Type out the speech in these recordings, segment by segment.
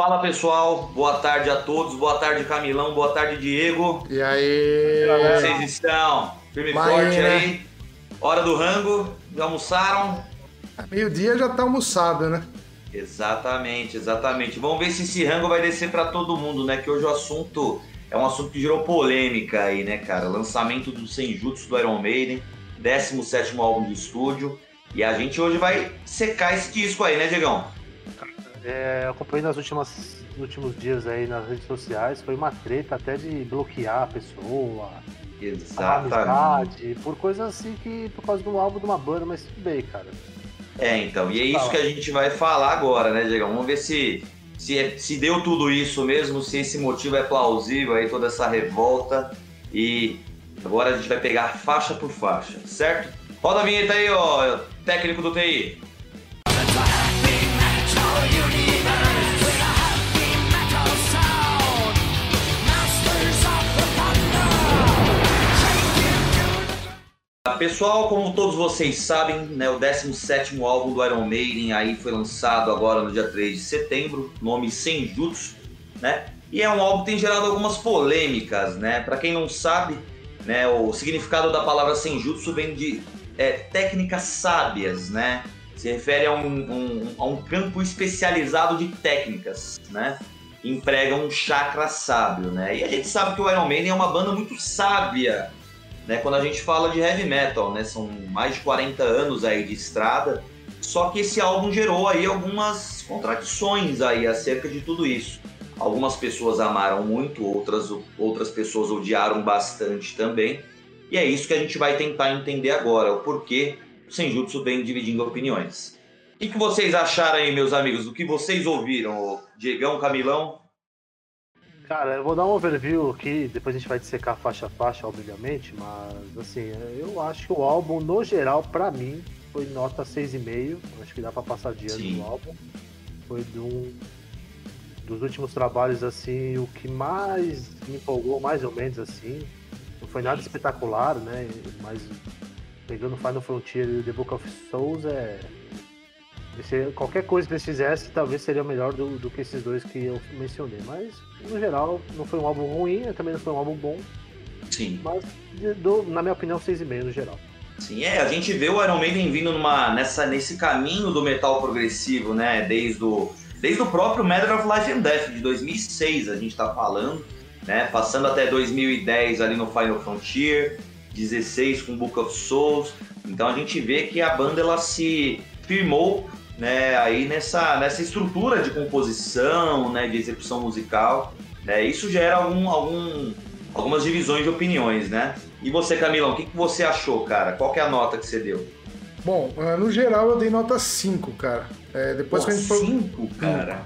Fala pessoal, boa tarde a todos, boa tarde Camilão, boa tarde Diego. E aí? Como vocês estão? Firme e forte né? aí. Hora do rango, já almoçaram? Meio-dia já tá almoçado, né? Exatamente, exatamente. Vamos ver se esse rango vai descer para todo mundo, né? Que hoje o assunto é um assunto que gerou polêmica aí, né, cara? Lançamento do Senjutsu do Iron Maiden, 17 álbum de estúdio. E a gente hoje vai secar esse disco aí, né, Diegão? É, eu acompanhei nas últimas, nos últimos dias aí nas redes sociais, foi uma treta até de bloquear a pessoa, Exatamente. a por coisas assim que, por causa de um álbum de uma banda, mas tudo bem, cara. É, então, e é isso que a gente vai falar agora, né, Diego? Vamos ver se, se, é, se deu tudo isso mesmo, se esse motivo é plausível aí, toda essa revolta. E agora a gente vai pegar faixa por faixa, certo? Roda a vinheta aí, ó, técnico do TI. Pessoal, como todos vocês sabem, né, o 17º álbum do Iron Maiden aí foi lançado agora no dia 3 de setembro, nome Senjutsu, né? E é um álbum que tem gerado algumas polêmicas, né? Para quem não sabe, né, o significado da palavra Senjutsu vem de é, técnicas sábias, né? Se refere a um, um, a um campo especializado de técnicas, né? Emprega um chakra sábio, né? E a gente sabe que o Iron Maiden é uma banda muito sábia, né? Quando a gente fala de heavy metal, né? São mais de 40 anos aí de estrada. Só que esse álbum gerou aí algumas contradições aí acerca de tudo isso. Algumas pessoas amaram muito, outras, outras pessoas odiaram bastante também. E é isso que a gente vai tentar entender agora, o porquê o Senjutsu vem dividindo opiniões. O que, que vocês acharam aí, meus amigos, do que vocês ouviram? Diegão, Camilão? Cara, eu vou dar um overview aqui, depois a gente vai dissecar faixa a faixa, obviamente, mas assim, eu acho que o álbum, no geral, para mim, foi nota 6,5. Acho que dá pra passar de ano no álbum. Foi de um dos últimos trabalhos, assim, o que mais me empolgou, mais ou menos assim. Não foi nada espetacular, né? Mas pegando Final Frontier e The Book of Souls é qualquer coisa que eles fizessem, talvez seria melhor do, do, que esses dois que eu mencionei. Mas, no geral, não foi um álbum ruim, também não foi um álbum bom. Sim. Mas, do, na minha opinião, 6,5 no geral. Sim, é, a gente vê o Iron Maiden vindo numa, nessa, nesse caminho do metal progressivo, né? Desde o, desde o próprio Matter of Life and Death, de 2006, a gente tá falando, né? Passando até 2010 ali no Final Frontier, 16 com Book of Souls. Então a gente vê que a banda ela se firmou né, aí nessa, nessa estrutura de composição, né, de execução musical. Né, isso gera algum, algum, algumas divisões de opiniões, né? E você, Camilão, o que, que você achou, cara? Qual que é a nota que você deu? Bom, eh, no geral eu dei nota 5, cara. É, depois Pô, que a gente for... 5, cara?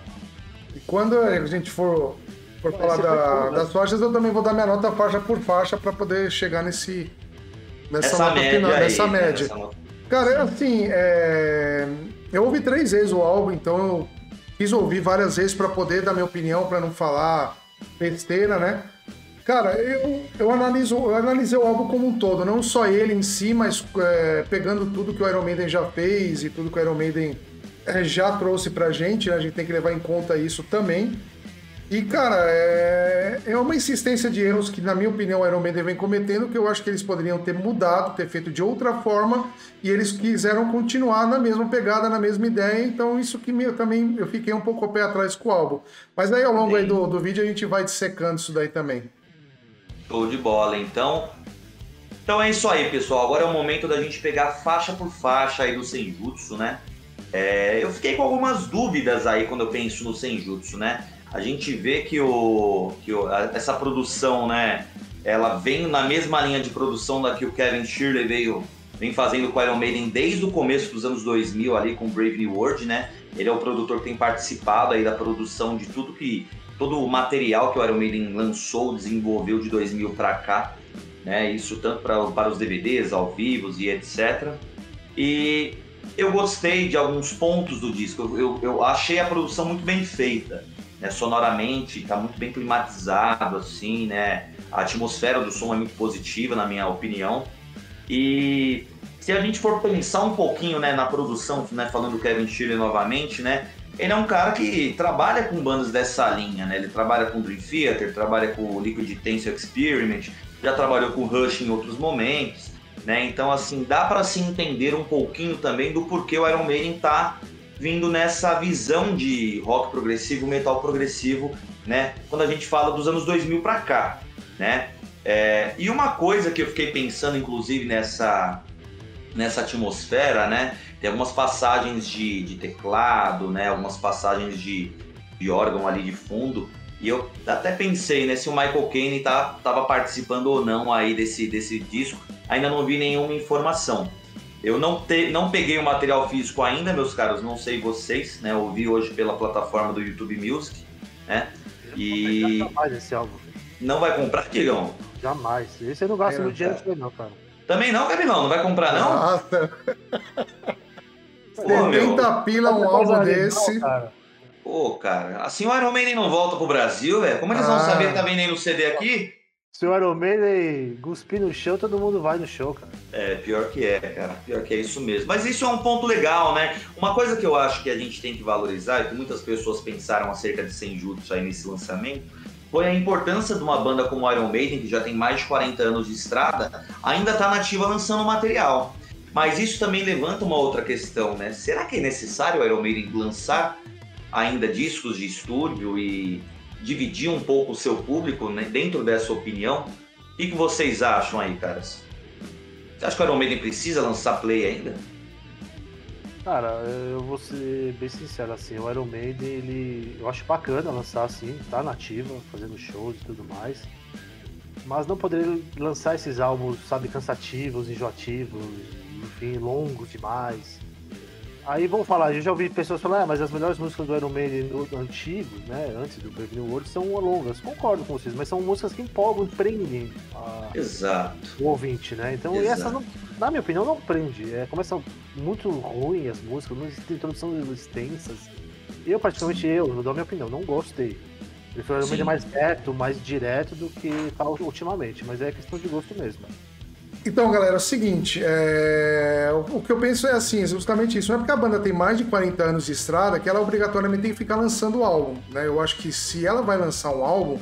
E quando a gente for, for falar da, das faixas, eu também vou dar minha nota faixa por faixa para poder chegar nesse, nessa Essa nota média final, aí, nessa né, média. nessa nota- Cara, é assim, é... eu ouvi três vezes o álbum, então eu quis ouvir várias vezes para poder dar minha opinião, para não falar besteira, né? Cara, eu, eu, analiso, eu analisei o álbum como um todo, não só ele em si, mas é, pegando tudo que o Iron Maiden já fez e tudo que o Iron Maiden é, já trouxe pra gente, né? a gente tem que levar em conta isso também. E, cara, é, é uma insistência de erros que, na minha opinião, o Iron Maiden vem cometendo, que eu acho que eles poderiam ter mudado, ter feito de outra forma, e eles quiseram continuar na mesma pegada, na mesma ideia, então isso que me, eu também eu fiquei um pouco a pé atrás com o álbum. Mas aí, ao longo do, do vídeo, a gente vai dissecando isso daí também. Show de bola, então. Então é isso aí, pessoal. Agora é o momento da gente pegar faixa por faixa aí do Senjutsu, né? É, eu fiquei com algumas dúvidas aí quando eu penso no Senjutsu, né? A gente vê que, o, que o, a- essa produção, né? Ela vem na mesma linha de produção da que o Kevin Shirley veio, vem fazendo com Iron Maiden desde o começo dos anos 2000 ali com Brave New World, né? Ele é o produtor que tem participado aí da produção de tudo que todo o material que o Iron Maiden lançou, desenvolveu de 2000 para cá, né? Isso tanto pra, para os DVDs, ao vivo e etc. E eu gostei de alguns pontos do disco. Eu, eu, eu achei a produção muito bem feita, né? Sonoramente, está muito bem climatizado, assim, né? A atmosfera do som é muito positiva, na minha opinião. E se a gente for pensar um pouquinho né, na produção, né, falando do Kevin Shirley novamente, né, ele é um cara que trabalha com bandas dessa linha, né? Ele trabalha com Dream Theater, trabalha com Liquid Tensor Experiment, já trabalhou com Rush em outros momentos, né? Então, assim, dá para se entender um pouquinho também do porquê o Iron Maiden tá vindo nessa visão de rock progressivo, metal progressivo, né? Quando a gente fala dos anos 2000 para cá, né? É, e uma coisa que eu fiquei pensando, inclusive, nessa, nessa atmosfera, né? Tem algumas passagens de, de teclado, né? Algumas passagens de, de órgão ali de fundo. E eu até pensei, né? Se o Michael Caine tá, tava participando ou não aí desse, desse disco. Ainda não vi nenhuma informação. Eu não, te, não peguei o material físico ainda, meus caros, não sei vocês, né? Eu vi hoje pela plataforma do YouTube Music, né? E. Jamais esse álbum. Não vai comprar, Digão? Jamais. Esse eu não gasto é, no dinheiro não, cara. Também não, Gabriel? Não vai comprar, não? Nossa. 70 pila um álbum desse. Cara. Pô, cara, assim o Iron Maiden não volta pro Brasil, velho. Como eles ah. vão saber que tá vendendo o CD aqui? Se o Iron Maiden cuspir no chão, todo mundo vai no show, cara. É, pior que é, cara. Pior que é isso mesmo. Mas isso é um ponto legal, né? Uma coisa que eu acho que a gente tem que valorizar, e que muitas pessoas pensaram acerca de Senjutsu aí nesse lançamento, foi a importância de uma banda como Iron Maiden, que já tem mais de 40 anos de estrada, ainda tá nativa lançando material. Mas isso também levanta uma outra questão, né? Será que é necessário o Iron Maiden lançar ainda discos de estúdio e dividir um pouco o seu público né, dentro dessa opinião? O que, que vocês acham aí, caras? Você acha que o Iron Maiden precisa lançar play ainda? Cara, eu vou ser bem sincero, assim, o Iron Maiden, ele, eu acho bacana lançar assim, tá nativa, fazendo shows e tudo mais, mas não poderia lançar esses álbuns, sabe, cansativos, enjoativos, enfim, longos demais. Aí vamos falar, eu já ouvi pessoas falar, ah, mas as melhores músicas do Iron Maiden antigo, né, antes do Brave New World, são longas. Concordo com vocês, mas são músicas que empolgam, prendem a... Exato. o ouvinte, né? Então Exato. essa, não, na minha opinião, não prende. É, começam muito ruim as músicas, não tem introdução extensas. Eu, particularmente eu, eu dou a minha opinião, não gostei. Prefiro o Iron Maiden mais perto, mais direto do que tá ultimamente, mas é questão de gosto mesmo. Então, galera, é o seguinte, é... o que eu penso é assim, justamente isso. Não é porque a banda tem mais de 40 anos de estrada que ela obrigatoriamente tem que ficar lançando álbum. Né? Eu acho que se ela vai lançar um álbum,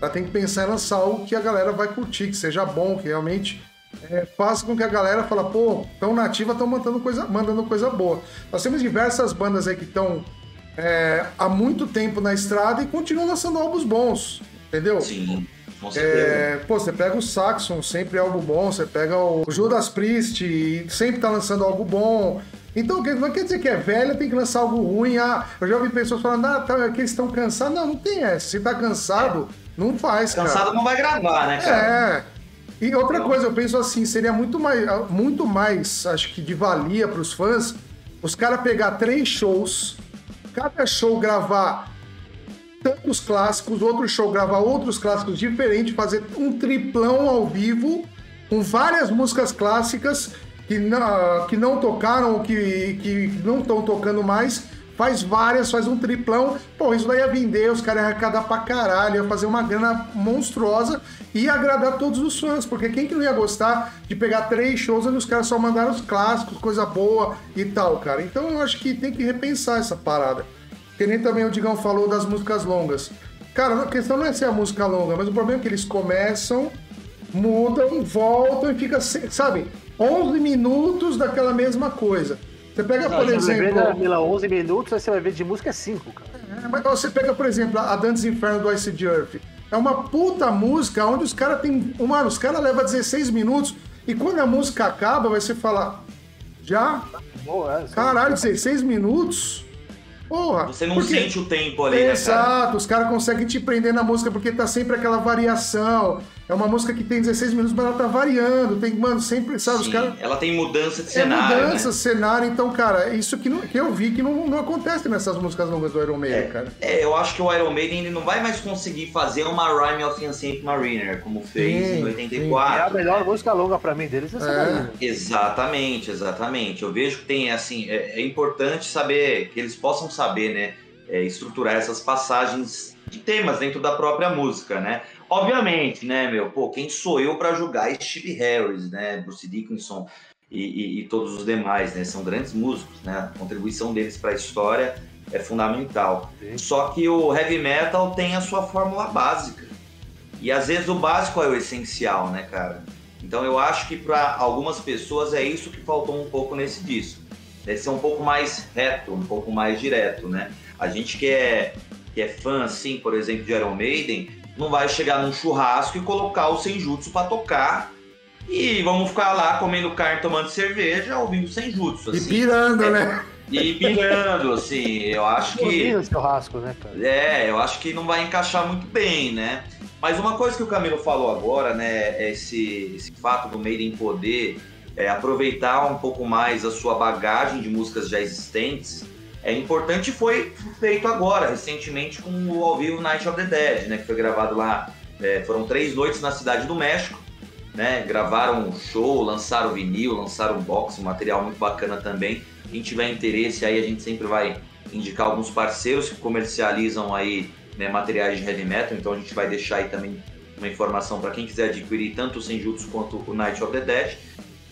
ela tem que pensar em lançar algo que a galera vai curtir, que seja bom, que realmente é, faça com que a galera fala, pô, tão nativa, estão mandando coisa, mandando coisa boa. Nós temos diversas bandas aí que estão é, há muito tempo na estrada e continuam lançando álbuns bons, entendeu? Sim. É, pô, você pega o Saxon, sempre é algo bom. Você pega o Judas Priest, sempre tá lançando algo bom. Então, não quer dizer que é velha, tem que lançar algo ruim. Ah, eu já ouvi pessoas falando, ah, tá, é que eles estão cansados. Não, não tem essa. Se tá cansado, não faz, Cansado cara. não vai gravar, né, cara? É. E outra coisa, eu penso assim, seria muito mais, muito mais acho que de valia para os fãs, os caras pegar três shows, cada show gravar tantos clássicos, outro show gravar outros clássicos diferentes, fazer um triplão ao vivo com várias músicas clássicas que não, que não tocaram, que, que não estão tocando mais, faz várias, faz um triplão. Pô, isso daí ia vender, os caras iam arrecadar pra caralho, ia fazer uma grana monstruosa e agradar todos os fãs, porque quem que não ia gostar de pegar três shows onde os caras só mandaram os clássicos, coisa boa e tal, cara? Então eu acho que tem que repensar essa parada. Que nem também o Digão falou das músicas longas. Cara, a questão não é ser a música longa, mas o problema é que eles começam, mudam, voltam e fica, sabe, 11 minutos daquela mesma coisa. Você pega, não, por você exemplo. Vai ver 11 minutos, você vai ver de música 5, cara. É, mas você pega, por exemplo, a Dantes Inferno do Ice Earth. É uma puta música onde os caras tem. Mano, os caras levam 16 minutos e quando a música acaba, vai você falar. Já? Boa, é, Caralho, 16 minutos? Porra, Você não porque... sente o tempo ali, Exato, né, os caras conseguem te prender na música porque tá sempre aquela variação. É uma música que tem 16 minutos, mas ela tá variando. Tem, mano, sempre, sabe? Sim, os cara... Ela tem mudança de cenário. É mudança né? de cenário, então, cara, isso que, não, que eu vi que não, não acontece nessas músicas longas do Iron Maiden, é, cara. É, eu acho que o Iron Maiden ele não vai mais conseguir fazer uma Rhyme of Ancient Mariner, como fez sim, em 84. Sim. É a melhor música longa pra mim deles, é. Exatamente, exatamente. Eu vejo que tem, assim, é, é importante saber, que eles possam saber, né? É, estruturar essas passagens de temas dentro da própria música, né? Obviamente, né, meu, pô, quem sou eu para julgar Steve Harris, né, Bruce Dickinson e, e, e, todos os demais, né, são grandes músicos, né, a contribuição deles para a história é fundamental. Sim. Só que o heavy metal tem a sua fórmula básica. E às vezes o básico é o essencial, né, cara? Então eu acho que para algumas pessoas é isso que faltou um pouco nesse disco. Deve ser um pouco mais reto, um pouco mais direto, né? A gente que é, que é fã, assim, por exemplo, de Iron Maiden, não vai chegar num churrasco e colocar o Senjutsu para tocar e vamos ficar lá comendo carne, tomando cerveja, ouvindo Senjutsu. Assim. E pirando, é, né? E pirando, assim, eu acho que. churrasco, né, cara? É, eu acho que não vai encaixar muito bem, né? Mas uma coisa que o Camilo falou agora, né, é esse, esse fato do Maiden poder é, aproveitar um pouco mais a sua bagagem de músicas já existentes, é importante foi feito agora, recentemente, com o ao vivo Night of the Dead, né, que foi gravado lá. É, foram três noites na cidade do México, né? Gravaram um show, lançaram vinil, lançaram box, um material muito bacana também. Quem tiver interesse aí, a gente sempre vai indicar alguns parceiros que comercializam aí né, materiais de heavy metal, então a gente vai deixar aí também uma informação para quem quiser adquirir tanto o Senjutsu quanto o Night of the Dead.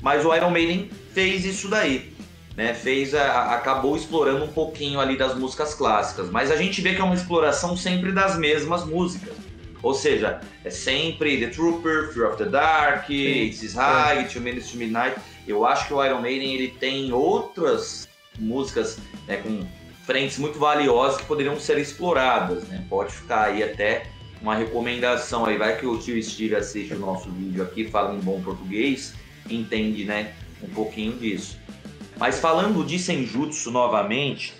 Mas o Iron Maiden fez isso daí, né? Fez a, acabou explorando um pouquinho ali das músicas clássicas, mas a gente vê que é uma exploração sempre das mesmas músicas. Ou seja, é sempre The Trooper, Fear of the Dark, It's Is High, Two Minutes to Midnight. Eu acho que o Iron Maiden ele tem outras músicas né, com frentes muito valiosas que poderiam ser exploradas. Né? Pode ficar aí até uma recomendação aí. Vai que o tio Steve assiste o nosso vídeo aqui, fala em bom português, entende né, um pouquinho disso. Mas falando de Senjutsu novamente,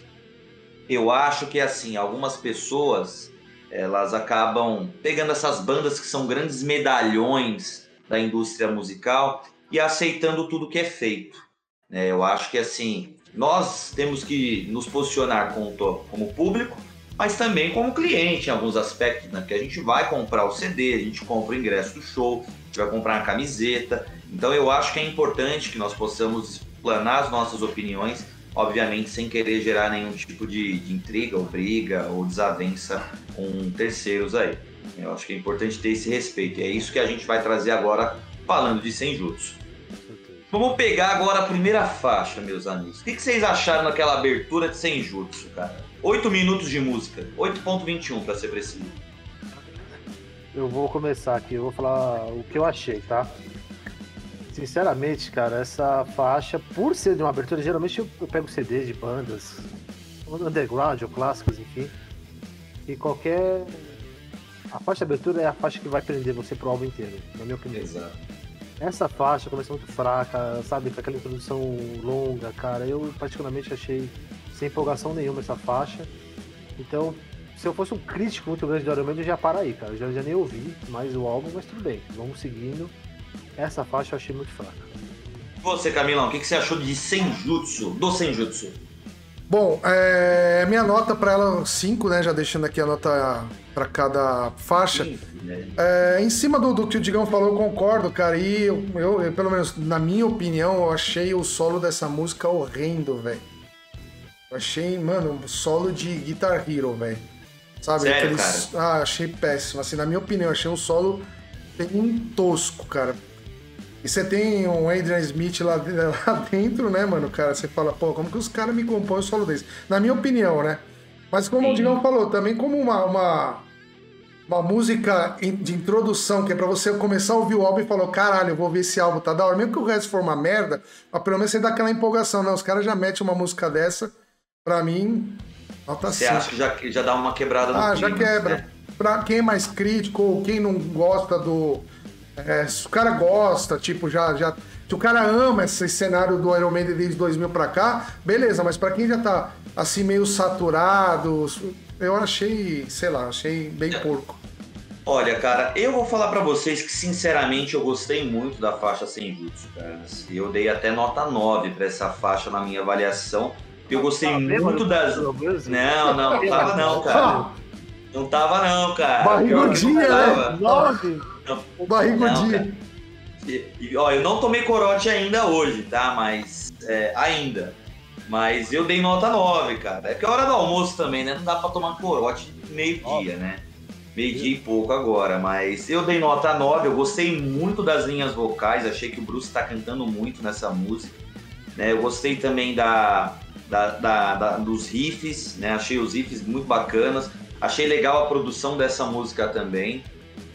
eu acho que assim, algumas pessoas elas acabam pegando essas bandas que são grandes medalhões da indústria musical e aceitando tudo que é feito. É, eu acho que assim, nós temos que nos posicionar como público, mas também como cliente em alguns aspectos, né? Porque a gente vai comprar o CD, a gente compra o ingresso do show, a gente vai comprar a camiseta. Então eu acho que é importante que nós possamos explanar as nossas opiniões, obviamente sem querer gerar nenhum tipo de, de intriga ou briga ou desavença com terceiros aí. Eu acho que é importante ter esse respeito. E é isso que a gente vai trazer agora falando de Senjutsu. Vamos pegar agora a primeira faixa, meus amigos. O que, vocês acharam daquela abertura de Senjutsu, cara? 8 minutos de música. 8.21 para ser preciso. Eu vou começar aqui, eu vou falar o que eu achei, tá? Sinceramente, cara, essa faixa, por ser de uma abertura, geralmente eu, eu pego CDs de bandas, underground ou clássicas, enfim. E qualquer. A faixa de abertura é a faixa que vai prender você pro álbum inteiro, na minha opinião. Exato. Essa faixa começa muito fraca, sabe? Com aquela introdução longa, cara. Eu particularmente achei sem empolgação nenhuma essa faixa. Então, se eu fosse um crítico muito grande do Iron Man, eu já para aí, cara. Eu já, já nem ouvi mais o álbum, mas tudo bem. Vamos seguindo. Essa faixa eu achei muito fraca. Você, Camilão, o que, você achou de Senjutsu, do Senjutsu? Bom, é, minha nota para ela 5, né? Já deixando aqui a nota para cada faixa. Né? é, em cima do, do, que o Digão falou, eu concordo, cara. E eu, eu, eu, pelo menos na minha opinião, eu achei o solo dessa música horrendo, velho. Eu achei, mano, um solo de Guitar Hero, velho. Sabe? Sério, Aqueles... cara? Ah, achei péssimo. Assim, na minha opinião, achei um solo bem tosco, cara. E você tem um Adrian Smith lá, lá dentro, né, mano? Cara, você fala, pô, como que os caras me compõem o solo desse? Na minha opinião, né? Mas como Sim. o Digão falou, também como uma, uma, uma música de introdução, que é pra você começar a ouvir o álbum e falar, caralho, eu vou ouvir esse álbum, tá da hora. Mesmo que o resto for uma merda, mas pelo menos você dá aquela empolgação, né? Os caras já metem uma música dessa, pra mim, nota Você acha que já, já dá uma quebrada no Ah, clima, já quebra. Né? Pra quem é mais crítico ou quem não gosta do é, se o cara gosta, tipo, já, já. Se o cara ama esse cenário do Iron Man desde 2000 pra cá, beleza, mas para quem já tá assim meio saturado, eu achei, sei lá, achei bem porco. Olha, cara, eu vou falar para vocês que sinceramente eu gostei muito da faixa sem jutsu, cara. Eu dei até nota 9 para essa faixa na minha avaliação. Eu gostei ah, muito das. Não, não, não tava não, cara. Não tava não, cara. Barrigudinha, né? 9. O barrigudinho. E, e, ó, eu não tomei corote ainda hoje, tá? Mas. É, ainda. Mas eu dei nota 9, cara. É que é hora do almoço também, né? Não dá pra tomar corote meio-dia, né? Meio-dia e pouco agora. Mas eu dei nota 9. Eu gostei muito das linhas vocais. Achei que o Bruce tá cantando muito nessa música. Né? Eu gostei também da, da, da, da, dos riffs, né? Achei os riffs muito bacanas. Achei legal a produção dessa música também.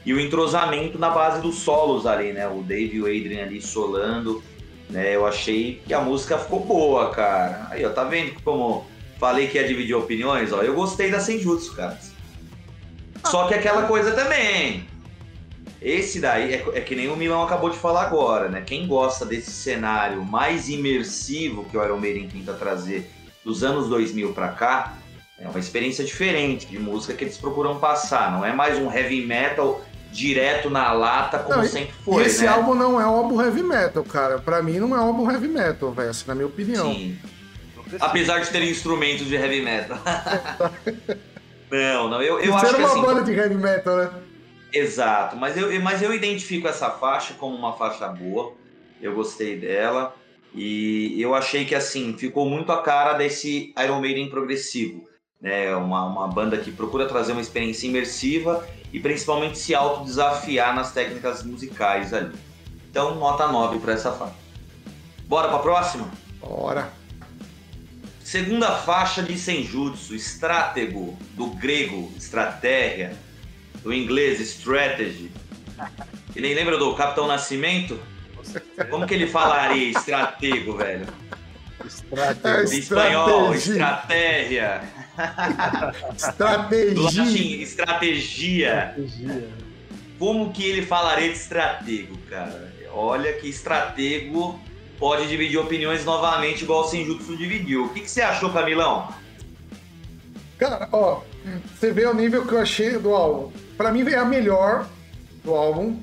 E o entrosamento na base dos solos ali, né? O Dave e o Adrian ali solando. Né? Eu achei que a música ficou boa, cara. Aí, ó, tá vendo como falei que ia dividir opiniões? Ó, eu gostei da Senjutsu, cara. Só que aquela coisa também. Esse daí é, é, que nem o Milão acabou de falar agora, né? Quem gosta desse cenário mais imersivo que o Iron Maiden tenta trazer dos anos 2000 para cá, é uma experiência diferente de música que eles procuram passar. Não é mais um heavy metal direto na lata, como não, sempre foi. Esse né? álbum não é um álbum heavy metal, cara. Para mim não é um álbum heavy metal, velho, assim, na minha opinião. Sim. Apesar de ter instrumentos de heavy metal. não, não, eu, eu acho era que uma assim, banda de heavy metal, né? Exato, mas eu, mas eu identifico essa faixa como uma faixa boa. Eu gostei dela. E eu achei que assim ficou muito a cara desse Iron Maiden progressivo. Né? Uma, uma banda que procura trazer uma experiência imersiva e principalmente se autodesafiar nas técnicas musicais ali. Então, nota 9 para essa faixa. Bora para a próxima? Bora! Segunda faixa de Senjutsu, Estratego, do grego estratégia, do inglês strategy. E nem lembra do Capitão Nascimento? Como que ele falaria estratego, velho? Estratégia. Espanhol, estratégia. Estratégia. estratégia. Como que ele falaria de estratego, cara? Olha que estratego pode dividir opiniões novamente, igual o Senjutsu dividiu. O que, que você achou, Camilão? Cara, ó, você vê o nível que eu achei do álbum. Pra mim, é a melhor do álbum.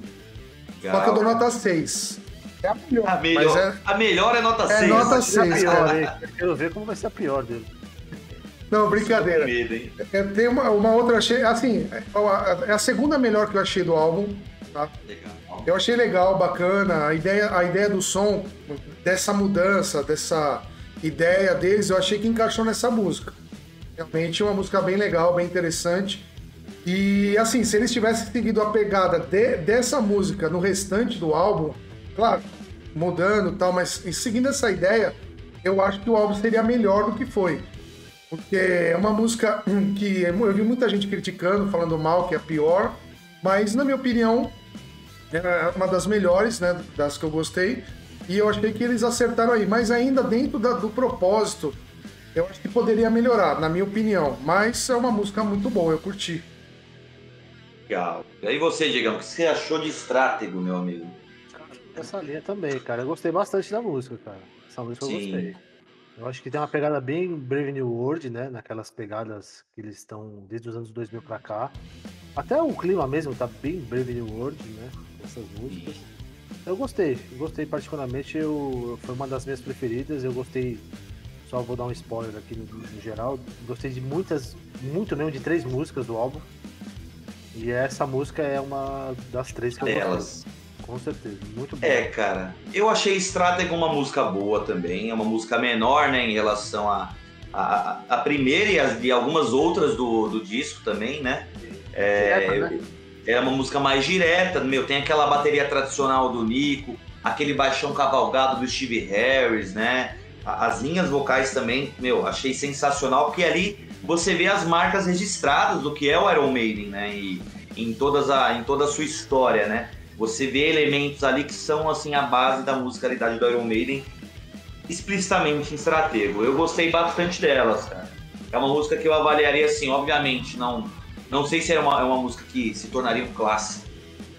Legal. Só que eu dou nota 6. É a melhor. A melhor é, a melhor é nota é 6. Nota 6, é pior, Eu quero ver como vai ser a pior dele. Não, brincadeira. Medo, é, tem uma, uma outra, achei, assim, é a segunda melhor que eu achei do álbum. Tá? Legal. Eu achei legal, bacana, a ideia, a ideia do som, dessa mudança, dessa ideia deles, eu achei que encaixou nessa música. Realmente uma música bem legal, bem interessante. E assim, se eles tivessem seguido a pegada de, dessa música no restante do álbum, claro, mudando e tal, mas seguindo essa ideia, eu acho que o álbum seria melhor do que foi. Porque é uma música que eu vi muita gente criticando, falando mal, que é pior, mas na minha opinião, é uma das melhores, né, das que eu gostei. E eu achei que eles acertaram aí, mas ainda dentro da, do propósito, eu acho que poderia melhorar, na minha opinião. Mas é uma música muito boa, eu curti. Legal. E aí você, Diegão, o que você achou de Estratego, meu amigo? Essa linha também, cara. Eu gostei bastante da música, cara. Essa música Sim. eu gostei. Eu acho que tem uma pegada bem Brave New World, né? Naquelas pegadas que eles estão desde os anos 2000 pra cá. Até o clima mesmo tá bem Brave New World, né? Essas músicas. Eu gostei, gostei particularmente. Eu, foi uma das minhas preferidas. Eu gostei, só vou dar um spoiler aqui no, no geral. Gostei de muitas, muito mesmo, de três músicas do álbum. E essa música é uma das três que eu Delas. Com certeza, muito boa. É, cara. Eu achei Strateg uma música boa também. É uma música menor, né, em relação a, a, a primeira e, as, e algumas outras do, do disco também, né? É, direta, né? é uma música mais direta, meu. Tem aquela bateria tradicional do Nico, aquele baixão cavalgado do Steve Harris, né? As linhas vocais também, meu, achei sensacional, porque ali você vê as marcas registradas do que é o Iron Maiden, né? E em, todas a, em toda a sua história, né? Você vê elementos ali que são assim a base da musicalidade do Iron Maiden, explicitamente em Stratego. Eu gostei bastante delas, cara. É uma música que eu avaliaria assim, obviamente, não não sei se é uma, é uma música que se tornaria um clássico.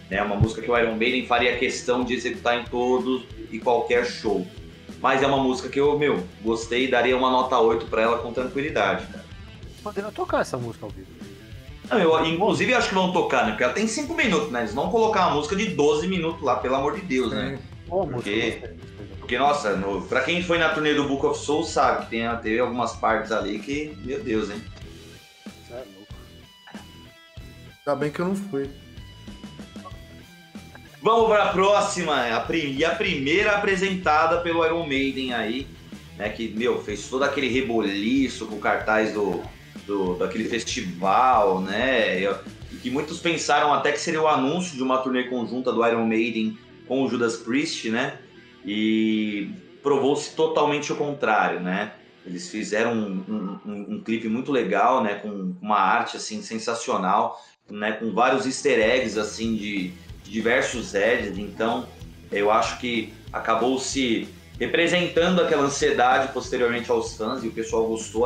Né? uma música que o Iron Maiden faria questão de executar em todos e qualquer show. Mas é uma música que eu, meu, gostei e daria uma nota 8 para ela com tranquilidade, cara. Poderiam tocar essa música ao vivo. Não, eu, inclusive, acho que vão tocar, né? Porque ela tem 5 minutos, né? Eles vão colocar uma música de 12 minutos lá, pelo amor de Deus, né? Boa porque, porque, nossa, no, pra quem foi na turnê do Book of Souls sabe que tem, teve algumas partes ali que, meu Deus, hein? É louco. Ainda bem que eu não fui. Vamos para a próxima, a, e a primeira apresentada pelo Iron Maiden aí, né? Que, meu, fez todo aquele reboliço com o cartaz do, do, daquele festival, né? E que muitos pensaram até que seria o anúncio de uma turnê conjunta do Iron Maiden com o Judas Priest, né? E provou-se totalmente o contrário, né? Eles fizeram um, um, um, clipe muito legal, né? Com uma arte assim sensacional, né? Com vários Easter eggs assim de, de diversos edits. Então, eu acho que acabou se representando aquela ansiedade posteriormente aos fãs e o pessoal gostou,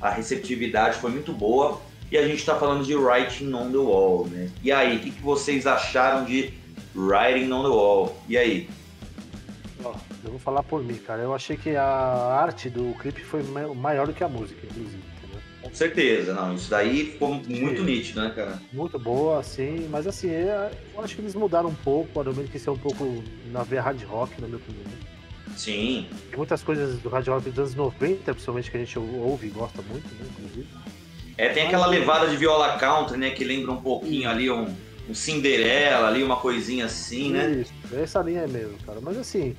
a, re, a receptividade foi muito boa. E a gente está falando de Writing on the Wall, né? E aí, o que, que vocês acharam de Writing on the Wall? E aí? eu vou falar por mim, cara. Eu achei que a arte do clipe foi maior do que a música, inclusive. Entendeu? Com certeza, não. Isso daí ficou muito nítido, né, cara? Muito boa, sim. Mas assim, é, eu acho que eles mudaram um pouco. Iron que ser um pouco na veia hard rock, na minha opinião. Sim. Tem muitas coisas do hard rock dos anos 90, principalmente, que a gente ouve e gosta muito, né, inclusive. É, tem aquela levada de viola country, né, que lembra um pouquinho ali um, um Cinderela ali, uma coisinha assim, né? Isso, essa linha é mesmo, cara. Mas assim,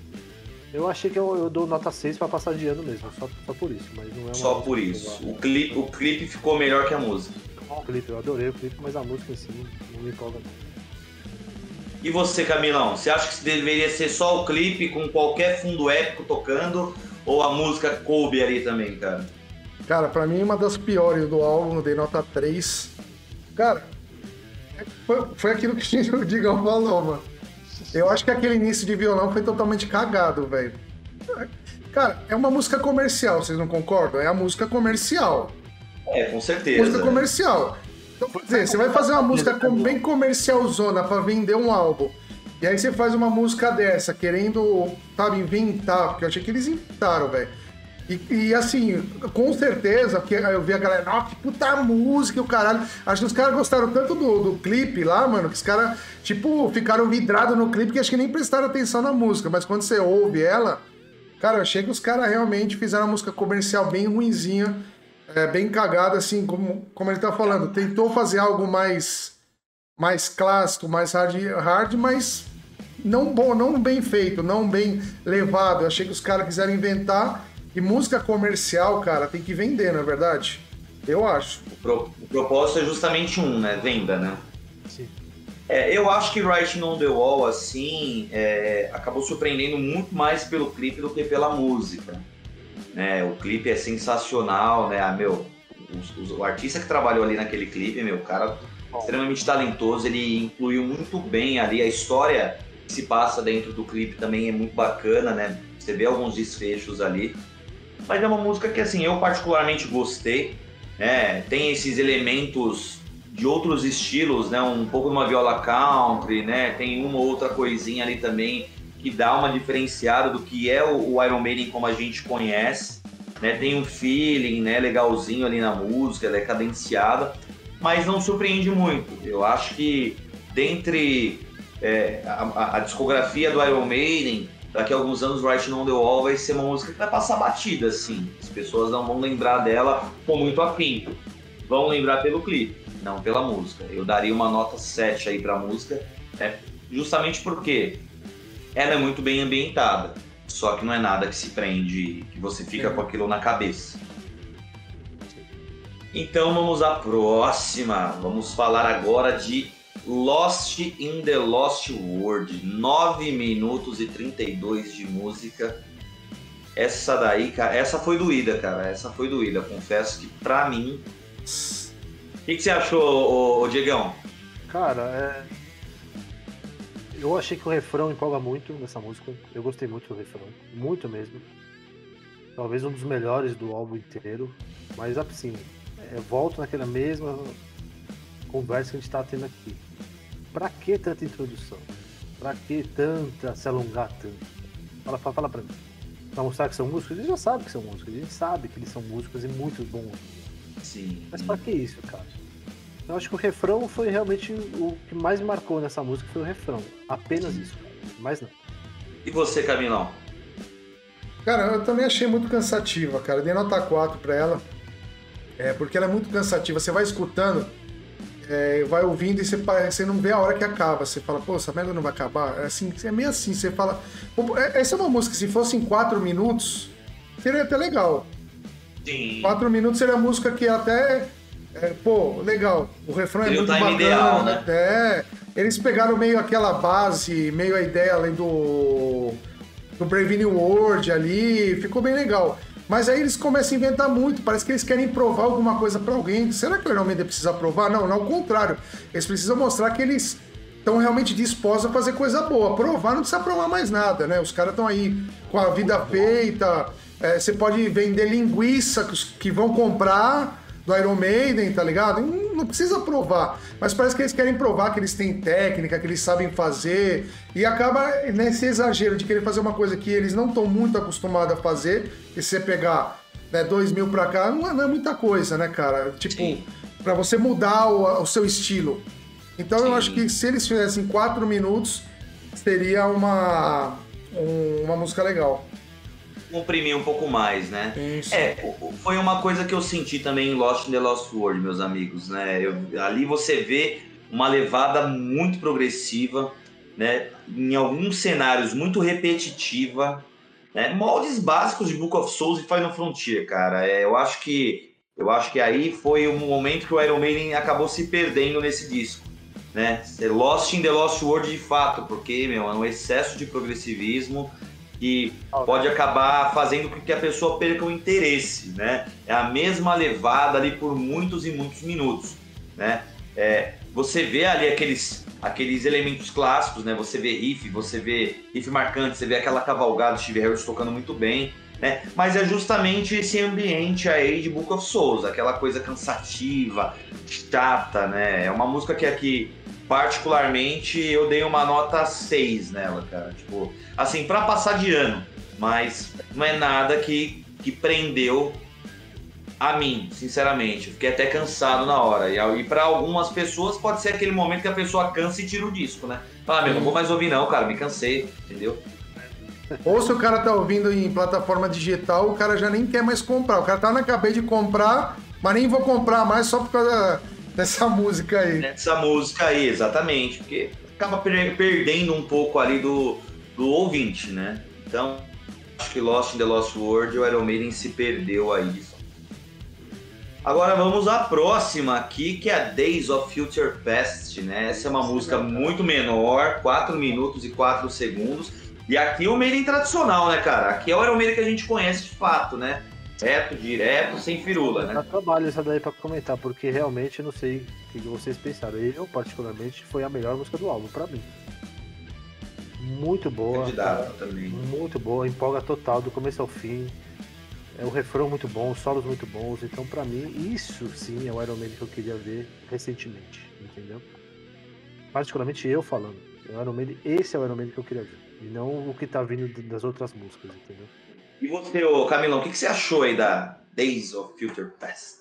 eu achei que eu, eu dou nota 6 pra passar de ano mesmo, só, só por isso, mas não é Só por isso. O clipe, o clipe ficou melhor que a música. O clipe, eu adorei o clipe, mas a música em si não me empolga não. E você, Camilão, você acha que deveria ser só o clipe com qualquer fundo épico tocando ou a música coube ali também, cara? Cara, pra mim uma das piores do álbum, dei nota 3. Cara, foi, foi aquilo que o Digão falou, mano. Eu acho que aquele início de violão foi totalmente cagado, velho. Cara, é uma música comercial, vocês não concordam? É a música comercial. É, com certeza. Música comercial. Então, quer dizer, você vai fazer uma música bem comercialzona para vender um álbum. E aí você faz uma música dessa, querendo, sabe, inventar, porque eu achei que eles inventaram, velho. E, e, assim, com certeza, porque eu vi a galera, ah, que puta música e o caralho. Acho que os caras gostaram tanto do, do clipe lá, mano, que os caras, tipo, ficaram vidrados no clipe que acho que nem prestaram atenção na música. Mas quando você ouve ela, cara, eu achei que os caras realmente fizeram uma música comercial bem ruinzinha, é, bem cagada, assim, como, como ele tá falando. Tentou fazer algo mais, mais clássico, mais hard, hard mas não bom, não bem feito, não bem levado. Eu achei que os caras quiseram inventar e música comercial, cara, tem que vender, não é verdade? Eu acho. O, pro, o propósito é justamente um, né? Venda, né? Sim. É, eu acho que Writing on the Wall, assim, é, acabou surpreendendo muito mais pelo clipe do que pela música. Né? O clipe é sensacional, né? Ah, meu, o, o, artista que trabalhou ali naquele clipe, meu, cara extremamente talentoso, ele incluiu muito bem ali a história que se passa dentro do clipe também é muito bacana, né? Você vê alguns desfechos ali. Mas é uma música que assim, eu particularmente gostei. Né? Tem esses elementos de outros estilos, né? Um pouco de uma viola country, né? Tem uma outra coisinha ali também que dá uma diferenciada do que é o Iron Maiden como a gente conhece. Né? Tem um feeling, né? Legalzinho ali na música, ela é cadenciada, mas não surpreende muito. Eu acho que dentre é, a, a, discografia do Iron Maiden daqui a alguns anos Writing on the Wall vai ser uma música que vai passar batida, assim. As pessoas não vão lembrar dela com muito afinco. Vão lembrar pelo clipe, não pela música. Eu daria uma nota 7 aí pra música, né? justamente porque ela é muito bem ambientada. Só que não é nada que se prende, que você fica com aquilo na cabeça. Então vamos à próxima. Vamos falar agora de Lost in the Lost World, 9 minutos e 32 de música. Essa daí, cara, essa foi doída, cara. Essa foi doída. Confesso que pra mim. O que, que, você achou, ô, ô, Diegão? Cara, é... eu achei que o refrão empolga muito nessa música. Eu gostei muito do refrão, muito mesmo. Talvez um dos melhores do álbum inteiro. Mas assim, é, volto naquela mesma conversa que a gente tá tendo aqui Pra que tanta introdução? Pra que tanta se alongar tanto? Fala, fala, fala pra mim. Pra mostrar que são músicos? Eles já sabem que são músicos, a gente sabe que eles são músicos e muito bons. Sim. Mas pra que isso, cara? Eu acho que o refrão foi realmente o que mais me marcou nessa música foi o refrão. Apenas isso, cara. Mais não. E você, Camilão? Cara, eu também achei muito cansativa, cara. Dei nota 4 pra ela. É, porque ela é muito cansativa. Você vai escutando é, vai ouvindo e você, você não vê a hora que acaba. Você fala, pô, essa merda não vai acabar. É, assim, é meio assim, você fala. É, essa é uma música, se fosse em quatro minutos, seria até legal. Sim. Quatro minutos seria a música que até. É, pô, legal. O refrão é muito bacana. Ideal, né? É. Eles pegaram meio aquela base, meio a ideia além do. do Brave New World ali. Ficou bem legal. Mas aí eles começam a inventar muito, parece que eles querem provar alguma coisa para alguém. Será que o Iron Maiden precisa provar? Não, não, ao contrário. Eles precisam mostrar que eles estão realmente dispostos a fazer coisa boa. Provar não precisa provar mais nada, né? Os caras estão aí com a vida feita. É, você pode vender linguiça que, que vão comprar do Iron Maiden, tá ligado? Não, não, precisa provar. Mas parece que eles querem provar que eles têm técnica, que eles sabem fazer. E acaba nesse exagero de querer fazer uma coisa que eles não estão muito acostumados a fazer. E se você pegar né, dois mil pra cá, não é, não é muita coisa, né, cara? Tipo, para você mudar o, o seu estilo. Então Sim. eu acho que se eles fizessem quatro minutos, seria uma, um, uma música legal. Comprimir um pouco mais, né? Isso. É, foi uma coisa que eu senti também em Lost in the Lost World, meus amigos, né? Eu, ali você vê uma levada muito progressiva, né? Em alguns cenários muito repetitiva, né? Moldes básicos de Book of Souls e Final Frontier, cara. É, eu acho que eu acho que aí foi o momento que o Iron Maiden acabou se perdendo nesse disco né? Lost in the Lost World de fato, porque, meu, é um excesso de progressivismo que pode acabar fazendo com que a pessoa perca o interesse, né? É a mesma levada ali por muitos e muitos minutos, né? É, você vê ali aqueles, aqueles elementos clássicos, né? Você vê riff, você vê riff marcante, você vê aquela cavalgada Steve Harris tocando muito bem, né? Mas é justamente esse ambiente aí de Book of Souls, aquela coisa cansativa, chata, né? É uma música que aqui particularmente, eu dei uma nota 6 nela, cara. Tipo, assim, para passar de ano, mas não é nada que, que prendeu a mim, sinceramente. Fiquei até cansado na hora. E, e para algumas pessoas pode ser aquele momento que a pessoa cansa e tira o disco, né? Fala, meu, não vou mais ouvir não, cara, me cansei, entendeu? Ou se o cara tá ouvindo em plataforma digital, o cara já nem quer mais comprar. O cara tá na acabei de comprar, mas nem vou comprar mais só por causa dessa música aí. Dessa música aí, exatamente. Porque acaba perdendo um pouco ali do, do ouvinte, né? Então, acho que Lost in the Lost World, o Iron Maiden se perdeu aí. Agora vamos à próxima aqui, que é a Days of Future Past, né? Essa é uma música muito menor, 4 minutos e 4 segundos. E aqui é o Maiden tradicional, né, cara? Aqui é o Iron Maiden que a gente conhece de fato, né? Reto, direto, sem firula, né? Dá trabalho essa daí pra comentar, porque realmente não sei o que vocês pensaram. Eu, particularmente, foi a melhor música do álbum pra mim. Muito boa. Candidato também. Muito boa, empolga total, do começo ao fim. É o refrão muito bom, os solos muito bons. Então, pra mim, isso sim é o Iron Maiden que eu queria ver recentemente, entendeu? Particularmente eu falando. O Iron Maiden, esse é o Iron Maiden que eu queria ver. E não o que tá vindo das outras músicas, entendeu? E você, ô Camilão, o que, que você achou aí da Days of Future Past?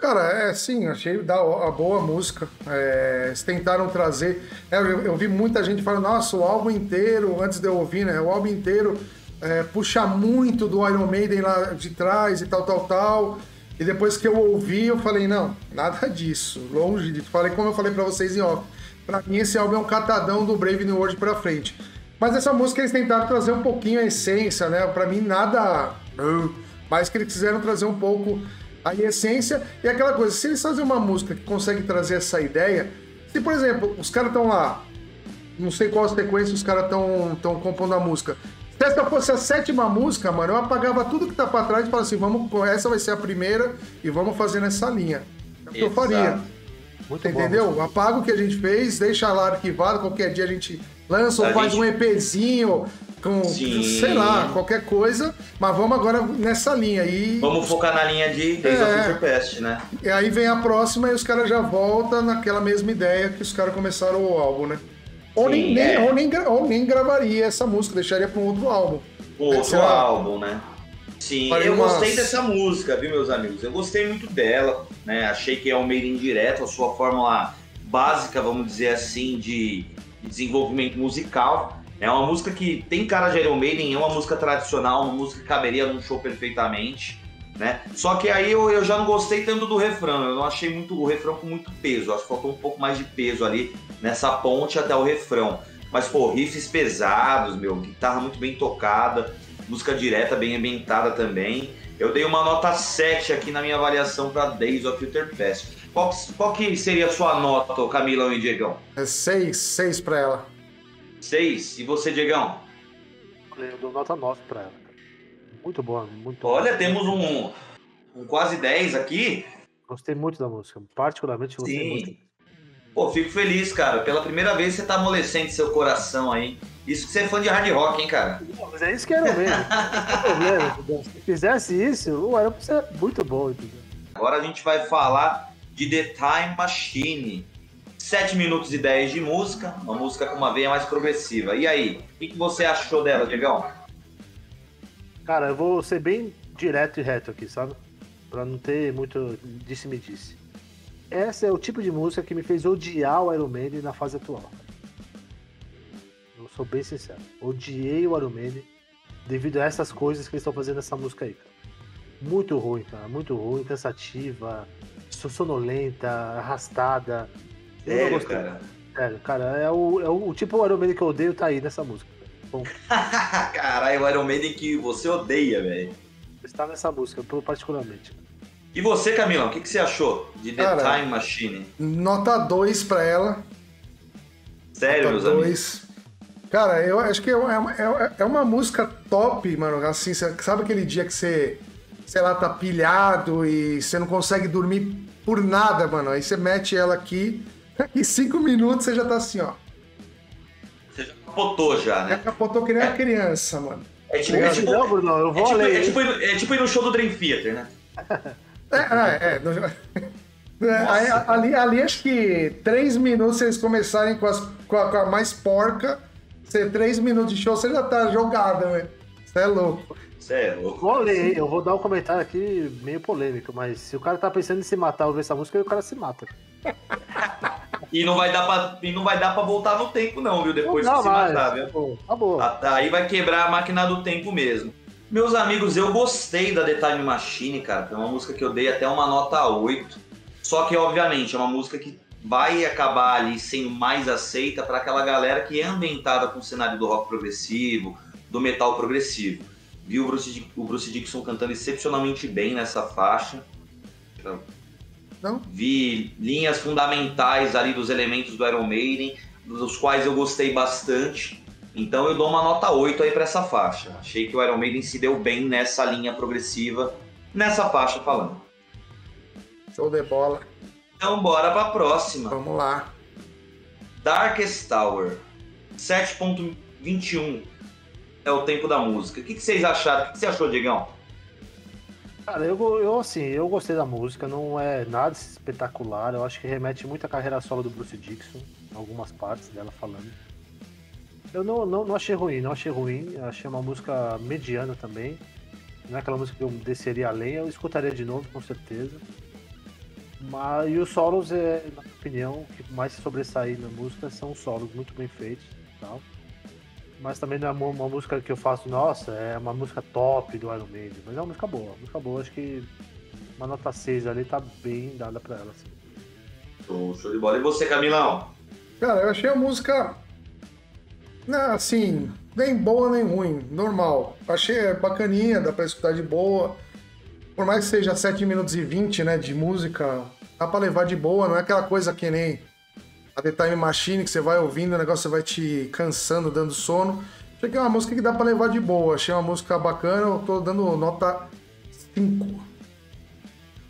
Cara, é sim, achei da, a boa música. É, eles tentaram trazer. É, eu, eu, vi muita gente falando, nossa, o álbum inteiro, antes de eu ouvir, né? O álbum inteiro é, puxa muito do Iron Maiden lá de trás e tal, tal, tal. E depois que eu ouvi, eu falei, não, nada disso. Longe disso. Falei como eu falei para vocês em off. Pra mim, esse álbum é um catadão do Brave New World pra frente. Mas essa música eles tentaram trazer um pouquinho a essência, né? Para mim nada, mas que eles quiseram trazer um pouco a essência e aquela coisa. Se eles fazem uma música que consegue trazer essa ideia, se por exemplo os caras estão lá, não sei qual sequência os caras estão tão compondo a música. Se essa fosse a sétima música, mano, eu apagava tudo que tá para trás e falava assim, vamos, essa vai ser a primeira e vamos fazer nessa linha. É o que eu faria. Muito Entendeu? Bom, Apaga o que a gente fez, deixa lá arquivado, qualquer dia a gente lança ou faz gente... um EPzinho com, Sim. sei lá, qualquer coisa, mas vamos agora nessa linha aí. Vamos focar na linha de Days é, of Future Past, né? E aí vem a próxima e os caras já voltam naquela mesma ideia que os caras começaram o álbum, né? Ou, Sim, nem, é. nem, ou, nem, ou nem gravaria essa música, deixaria para um outro álbum. Um outro álbum, né? Sim, eu umas... gostei dessa música, viu, meus amigos? Eu gostei muito dela, né? Achei que é um meio indireto, a sua fórmula básica, vamos dizer assim, de desenvolvimento musical. É uma música que tem cara de Iron Maiden, é uma música tradicional, uma música que caberia num show perfeitamente. Né? Só que aí eu, eu já não gostei tanto do refrão, eu não achei muito o refrão com muito peso, acho que faltou um pouco mais de peso ali nessa ponte até o refrão. Mas, pô, riffs pesados, meu, guitarra muito bem tocada, música direta, bem ambientada também. Eu dei uma nota 7 aqui na minha avaliação para Days of Future Past. Qual, qual que seria a sua nota, Camilão e Diegão? É 6, 6 para ela. 6. E você, Diegão? Eu dou nota 9 para ela. Muito boa, muito Olha, boa. temos um, um quase 10 aqui. Gostei muito da música. Particularmente gostei Sim. muito. Pô, fico feliz, cara. Pela primeira vez você tá amolecendo seu coração aí. Isso que você é fã de hard rock, hein, cara? Não, Mas é isso que era mesmo. Se fizesse isso, o Iron é muito bom, entendeu? Agora a gente vai falar de The Time Machine. 7 minutos e 10 de música, uma música com uma veia mais progressiva. E aí, o que, que você achou dela, Diegão? Cara, eu vou ser bem direto e reto aqui, sabe? Pra não ter muito disse-me-disse. Essa é o tipo de música que me fez odiar o Iron Maiden na fase atual. Eu sou bem sincero. Odiei o Iron Maiden devido a essas coisas que eles estão fazendo nessa música aí, cara. Muito ruim, cara. Muito ruim, cansativa, sonolenta, arrastada. Eu não gostei. cara? Sério, cara, é o, é o, o tipo de Iron Maiden que eu odeio tá aí nessa música. Bom, Caralho, o Iron Maiden que você odeia, velho. está nessa música, particularmente. E você, Camilão, o que, que você achou de The Cara, Time Machine? Nota 2 pra ela. Sério, meus Nota amigos? 2. Cara, eu acho que é uma, é- é uma música top, mano. Assim, sabe aquele dia que você, sei lá, tá pilhado e você não consegue dormir por nada, mano. Aí você mete ela aqui e cinco minutos você já tá assim, ó. Você já capotou já, Já né? capotou que nem uma criança, mano. É tipo, é tipo, não, Bruno, eu é tipo, é tipo ir é tipo ir no show do Dream Theater, né? É, é, é. no- é, aí, ali, ali acho que três minutos se eles começarem com, as, com, a, com a mais porca, você, três minutos de show, você já tá jogado, velho. Você é louco. Você é louco. Vou ler, eu vou dar um comentário aqui meio polêmico, mas se o cara tá pensando em se matar ao ouvir essa música, o cara se mata. E não vai dar pra, e não vai dar pra voltar no tempo, não, viu? Depois não que se mais. matar, viu? Ah, tá, Aí vai quebrar a máquina do tempo mesmo. Meus amigos, eu gostei da The Time Machine, cara. Foi uma música que eu dei até uma nota 8. Só que, obviamente, é uma música que vai acabar ali sendo mais aceita para aquela galera que é ambientada com o cenário do rock progressivo, do metal progressivo. Viu o Bruce, o Bruce Dixon cantando excepcionalmente bem nessa faixa. Não? Vi linhas fundamentais ali dos elementos do Iron Maiden, dos quais eu gostei bastante. Então eu dou uma nota 8 aí pra essa faixa. Achei que o Iron Maiden se deu bem nessa linha progressiva, nessa faixa falando. Show de bola. Então bora pra próxima. Vamos lá. Darkest Tower. 7.21 é o tempo da música. O que, que vocês acharam? O que, que você achou, Diegão? Cara, eu, eu assim, eu gostei da música, não é nada espetacular, eu acho que remete muito à carreira solo do Bruce Dixon, algumas partes dela falando. Eu não, não, não achei ruim, não achei ruim, achei uma música mediana também. Não é aquela música que eu desceria além, eu escutaria de novo, com certeza. Mas, e os solos, é, na minha opinião, o que mais se sobressair na música são os solos muito bem feitos e tal. Mas também não é uma, uma música que eu faço, nossa, é uma música top do Iron Maiden. Mas é uma música boa, uma música boa, acho que uma nota 6 ali tá bem dada pra ela. Assim. Show, show de bola. E você, Camilão? Cara, eu achei a música. Né, assim, nem boa nem ruim, normal. Achei bacaninha, dá pra escutar de boa. Por mais que seja 7 minutos e 20, né, de música, dá pra levar de boa, não é aquela coisa que nem a The Time Machine, que você vai ouvindo, o negócio vai te cansando, dando sono. Achei que é uma música que dá pra levar de boa. Achei uma música bacana, eu tô dando nota 5.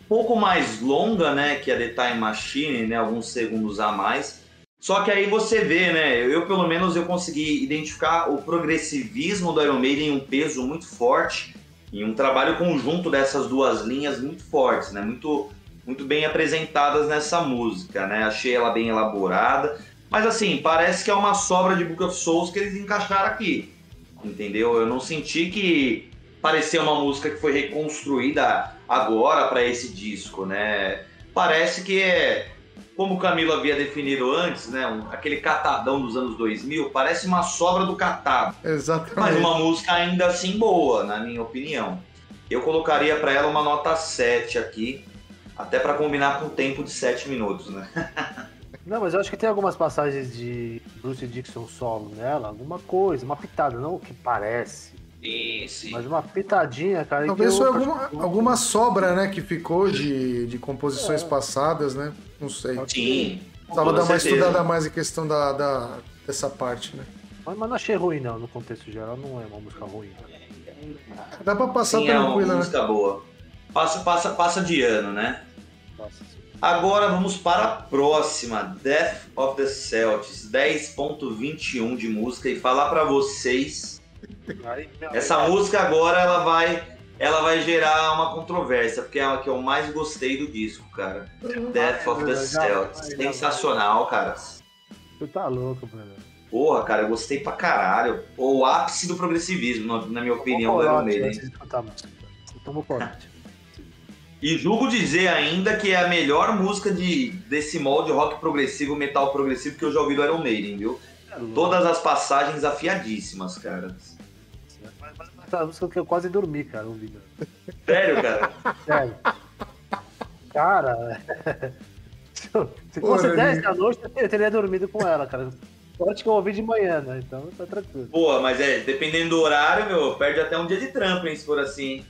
pouco mais longa, né, que a The Time Machine, né, alguns segundos a mais. Só que aí você vê, né, eu pelo menos eu consegui identificar o progressivismo do Iron Maiden em um peso muito forte e um trabalho conjunto dessas duas linhas muito fortes, né, muito muito bem apresentadas nessa música, né? Achei ela bem elaborada, mas assim, parece que é uma sobra de Book of Souls que eles encaixaram aqui. Entendeu? Eu não senti que parecia uma música que foi reconstruída agora para esse disco, né? Parece que é, como o Camilo havia definido antes, né? um- aquele catadão dos anos 2000, parece uma sobra do catado, mas Exatamente. uma música ainda assim boa, na minha opinião. Eu colocaria para ela uma nota 7 aqui, até para combinar com o tempo de 7 minutos, né? Não, mas eu acho que tem algumas passagens de Bruce Dixon solo nela, alguma coisa, uma pitada, não o que parece, Sim, sim. mas uma pitadinha, cara. Talvez que foi alguma, alguma sobra, né, que ficou de, de composições É. passadas, né? Não sei. Sim. Precisava toda dar uma estudada mais em questão da, da- dessa parte, né? Mas, mas não achei ruim, não, no contexto geral, não é uma música ruim. Dá pra passar Sim, é uma tranquila, né? música boa. Passa, passa, passa de ano, né? Nossa, Agora vamos para a próxima, Death of the Celtics, 10.21 de música e falar pra vocês, essa música agora ela vai ela vai gerar uma controvérsia, porque é a que eu mais gostei do disco, cara. Death of the já- sensacional, cara. Tu tá louco, mano. Porra, cara, eu gostei pra caralho. O ápice do progressivismo, na- minha opinião, do Iron Corote Maiden. antes de escutar a música. Tomou corote. E julgo dizer ainda que é a melhor música de, desse molde rock progressivo, metal progressivo que eu já ouvi do Iron Maiden, viu? É. Todas as passagens afiadíssimas, cara. Mas, mas, mas a música que eu quase dormi, cara, ouvindo. Sério, cara? Sério. Cara, se fosse Dani. 10 da noite, eu teria dormido com ela, cara. Sorte que eu ouvi de manhã, né? Então tá tranquilo. Pô, mas é, dependendo do horário, meu, perde até um dia de trampo, hein, se for assim.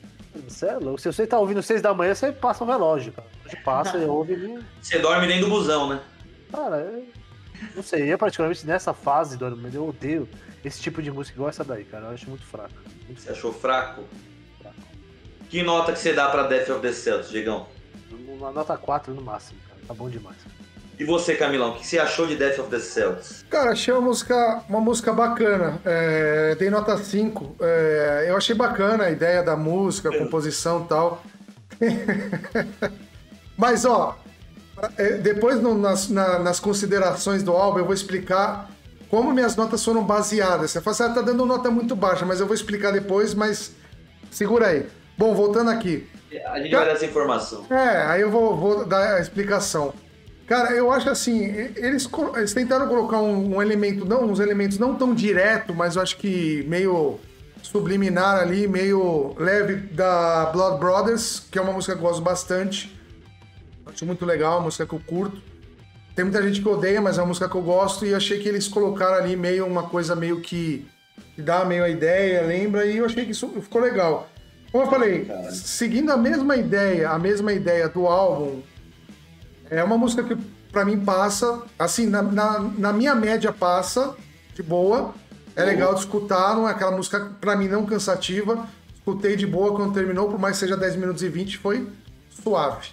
Você é louco. Se você tá ouvindo 6 da manhã, você passa o relógio, cara. Você passa e ouve. Você dorme dentro do busão, né? Cara, eu não sei, eu particularmente nessa fase do Man, eu odeio esse tipo de música igual essa daí, cara. Eu acho muito fraca. Você achou fraco? fraca. Que nota que você dá pra Death of the Celtics, Diegão? Uma nota 4 no máximo, cara. Tá bom demais. E você, Camilão, o que você achou de Death of the Celtics? Cara, achei uma música, uma música bacana. É, dei nota 5. É, eu achei bacana a ideia da música, a composição e tal. Mas, ó, é, depois no- nas, na- nas considerações do álbum eu vou explicar como minhas notas foram baseadas. Você fala assim, ah, tá dando nota muito baixa, mas eu vou explicar depois, mas segura aí. Bom, voltando aqui. A gente vai dar essa informação. É, aí eu vou, vou dar a explicação. Cara, eu acho assim, eles, eles tentaram colocar um, um elemento, não, uns elementos não tão direto, mas eu acho que meio subliminar ali, meio leve da Blood Brothers, que é uma música que eu gosto bastante. Acho muito legal, uma música que eu curto. Tem muita gente que odeia, mas é uma música que eu gosto e achei que eles colocaram ali meio uma coisa meio que, que dá meio a ideia, lembra, e eu achei que isso ficou legal. Como eu falei, seguindo a mesma ideia, a mesma ideia do álbum, é uma música que pra mim passa, assim, na, na, na minha média passa, de boa. É legal de escutar, não é aquela música pra mim não cansativa. Escutei de boa quando terminou, por mais que seja 10 minutos e 20, foi suave.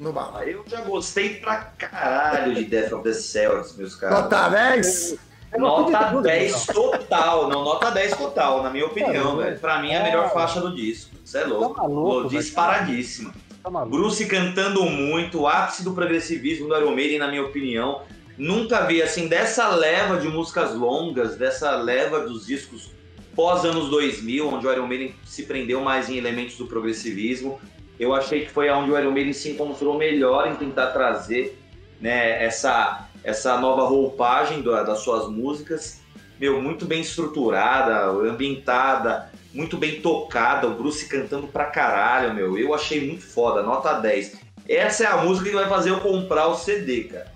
No bala. Eu já gostei pra caralho de Death of the Celtics, meus caras. Nota 10? Nota 10 total, não, nota 10 total, na minha opinião, É, velho. Pra mim é a melhor faixa do disco. Você é louco. Tá maluco. Disparadíssima. Tá maluco. Bruce cantando muito, o ápice do progressivismo do Iron Maiden, na minha opinião. Nunca vi, assim, dessa leva de músicas longas, dessa leva dos discos pós anos 2000, onde o Iron Maiden se prendeu mais em elementos do progressivismo. Eu achei que foi onde o Iron Maiden se encontrou melhor em tentar trazer né, essa, essa nova roupagem do- das suas músicas. Meu, muito bem estruturada, ambientada, muito bem tocada, o Bruce cantando pra caralho, meu. Eu achei muito foda, nota 10. Essa é a música que vai fazer eu comprar o CD, cara.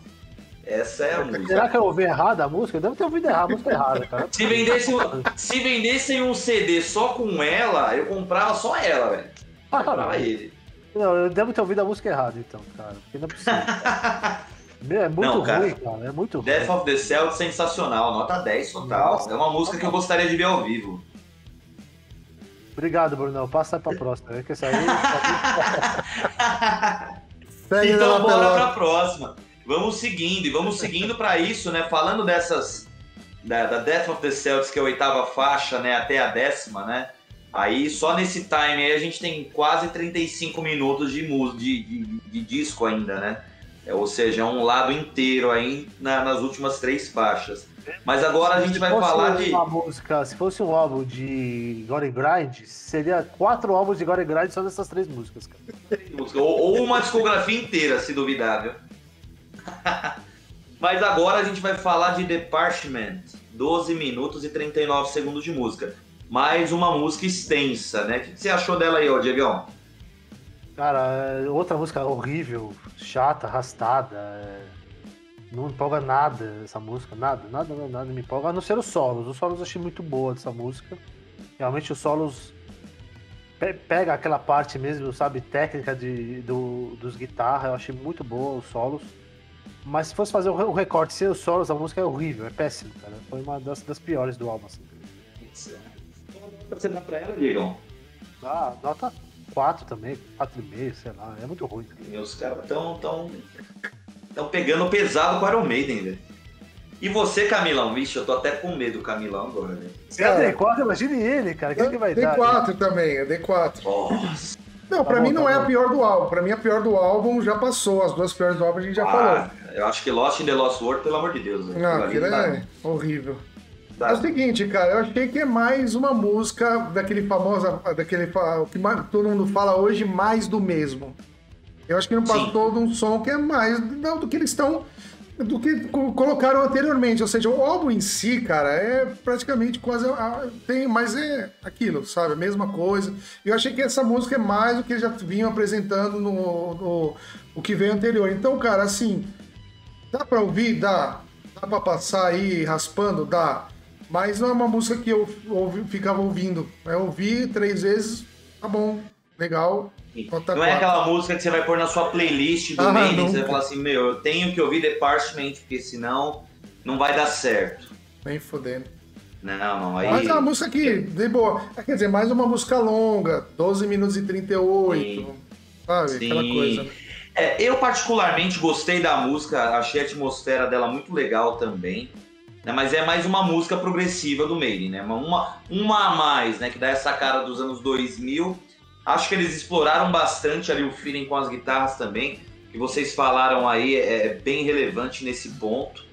Essa é a música. Será que eu ouvi errado a música? Eu devo ter ouvido errado a música errada, cara. Se vendesse, um- se vendessem um CD só com ela, eu comprava só ela, velho. Comprava ele. Não, eu devo ter ouvido a música errada, então, cara. Porque não é possível. Meu, é muito Não, cara. ruim, cara. É muito ruim. Death of the Celtics, sensacional, nota 10 total. Nossa. É uma música que eu gostaria de ver ao vivo. Obrigado, Brunão. Passa pra próxima. É que essa aí. Então bora pelota. pra próxima. Vamos seguindo, e vamos seguindo pra isso, né? Falando dessas. Da, da Death of the Celtics, que é a oitava faixa, né? Até a décima, né? Aí só nesse time aí a gente tem quase 35 minutos de, de, de, de disco ainda, né? É, ou seja, é um lado inteiro aí na- nas últimas três faixas. Mas agora a gente vai falar de. Uma música, se fosse um álbum de Gore Grind, seria quatro álbuns de Gore Grind só dessas três músicas, cara. ou, ou uma discografia inteira, se duvidar, viu? Mas agora a gente vai falar de The Parchment, 12 minutos e 39 segundos de música. Mais uma música extensa, né? O que você achou dela aí, ô Diegão? Cara, é outra música horrível, chata, arrastada. é, Não empolga nada essa música, nada, nada, nada, nada me empolga, a não ser os solos. Os solos eu achei muito boa dessa música. Realmente os solos pe- pega aquela parte mesmo, sabe, técnica de, do, dos guitarras, eu achei muito boa os solos. Mas se fosse fazer o re- o recorte sem os solos, a música é horrível, é péssimo, cara. Foi uma das, das piores do álbum. Assim. Nota você dá pra ela, Diego? Ah, nota 4 também, 4,5, sei lá, é muito ruim. Os caras estão tão, tão pegando pesado com o Iron Maiden, velho. E você, Camilão? Vixe, eu tô até com medo do Camilão agora, velho. Você é D4, imagine ele, cara. O que, que vai dar? D4 também, é D4. Nossa. Não, pra Tá mim bom, não tá é a pior do álbum. Pra mim a pior do álbum já passou. As duas piores do álbum a gente já falou. Ah, eu acho que Lost in the Lost World, pelo amor de Deus. velho. Não, aquilo é horrível. Dá- É o seguinte, cara, eu achei que é mais uma música daquele famoso, daquele o que todo mundo fala hoje, mais do mesmo. Eu acho que não Sim. passou de um som que é mais não, do que eles estão do que co- colocaram anteriormente, ou seja, o álbum em si, cara, é praticamente quase tem, mas é aquilo, sabe, a mesma coisa. Eu achei que essa música é mais do que eles já vinham apresentando no, no o que veio anterior. Então, cara, assim, Dá pra ouvir? Dá. Dá pra passar aí raspando? Dá. Mas não é uma música que eu ouvi, ficava ouvindo. Eu ouvi três vezes, tá bom, legal. Não é quatro. aquela música que você vai pôr na sua playlist do Ah, nunca. você vai falar assim, meu, eu tenho que ouvir The Parchment, porque senão não vai dar certo. Nem fodendo. Não, não, aí... Mas é uma música que, de boa. É, Quer dizer, mais uma música longa, 12 minutos e 38. Sim. Sabe? Aquela Sim. coisa. É, eu particularmente gostei da música, achei a atmosfera dela muito legal também. Né, Mas é mais uma música progressiva do Maiden, né? Uma, uma, a mais, né? Que dá essa cara dos anos 2000. Acho que eles exploraram bastante ali o feeling com as guitarras também. Que vocês falaram aí é, é bem relevante nesse ponto.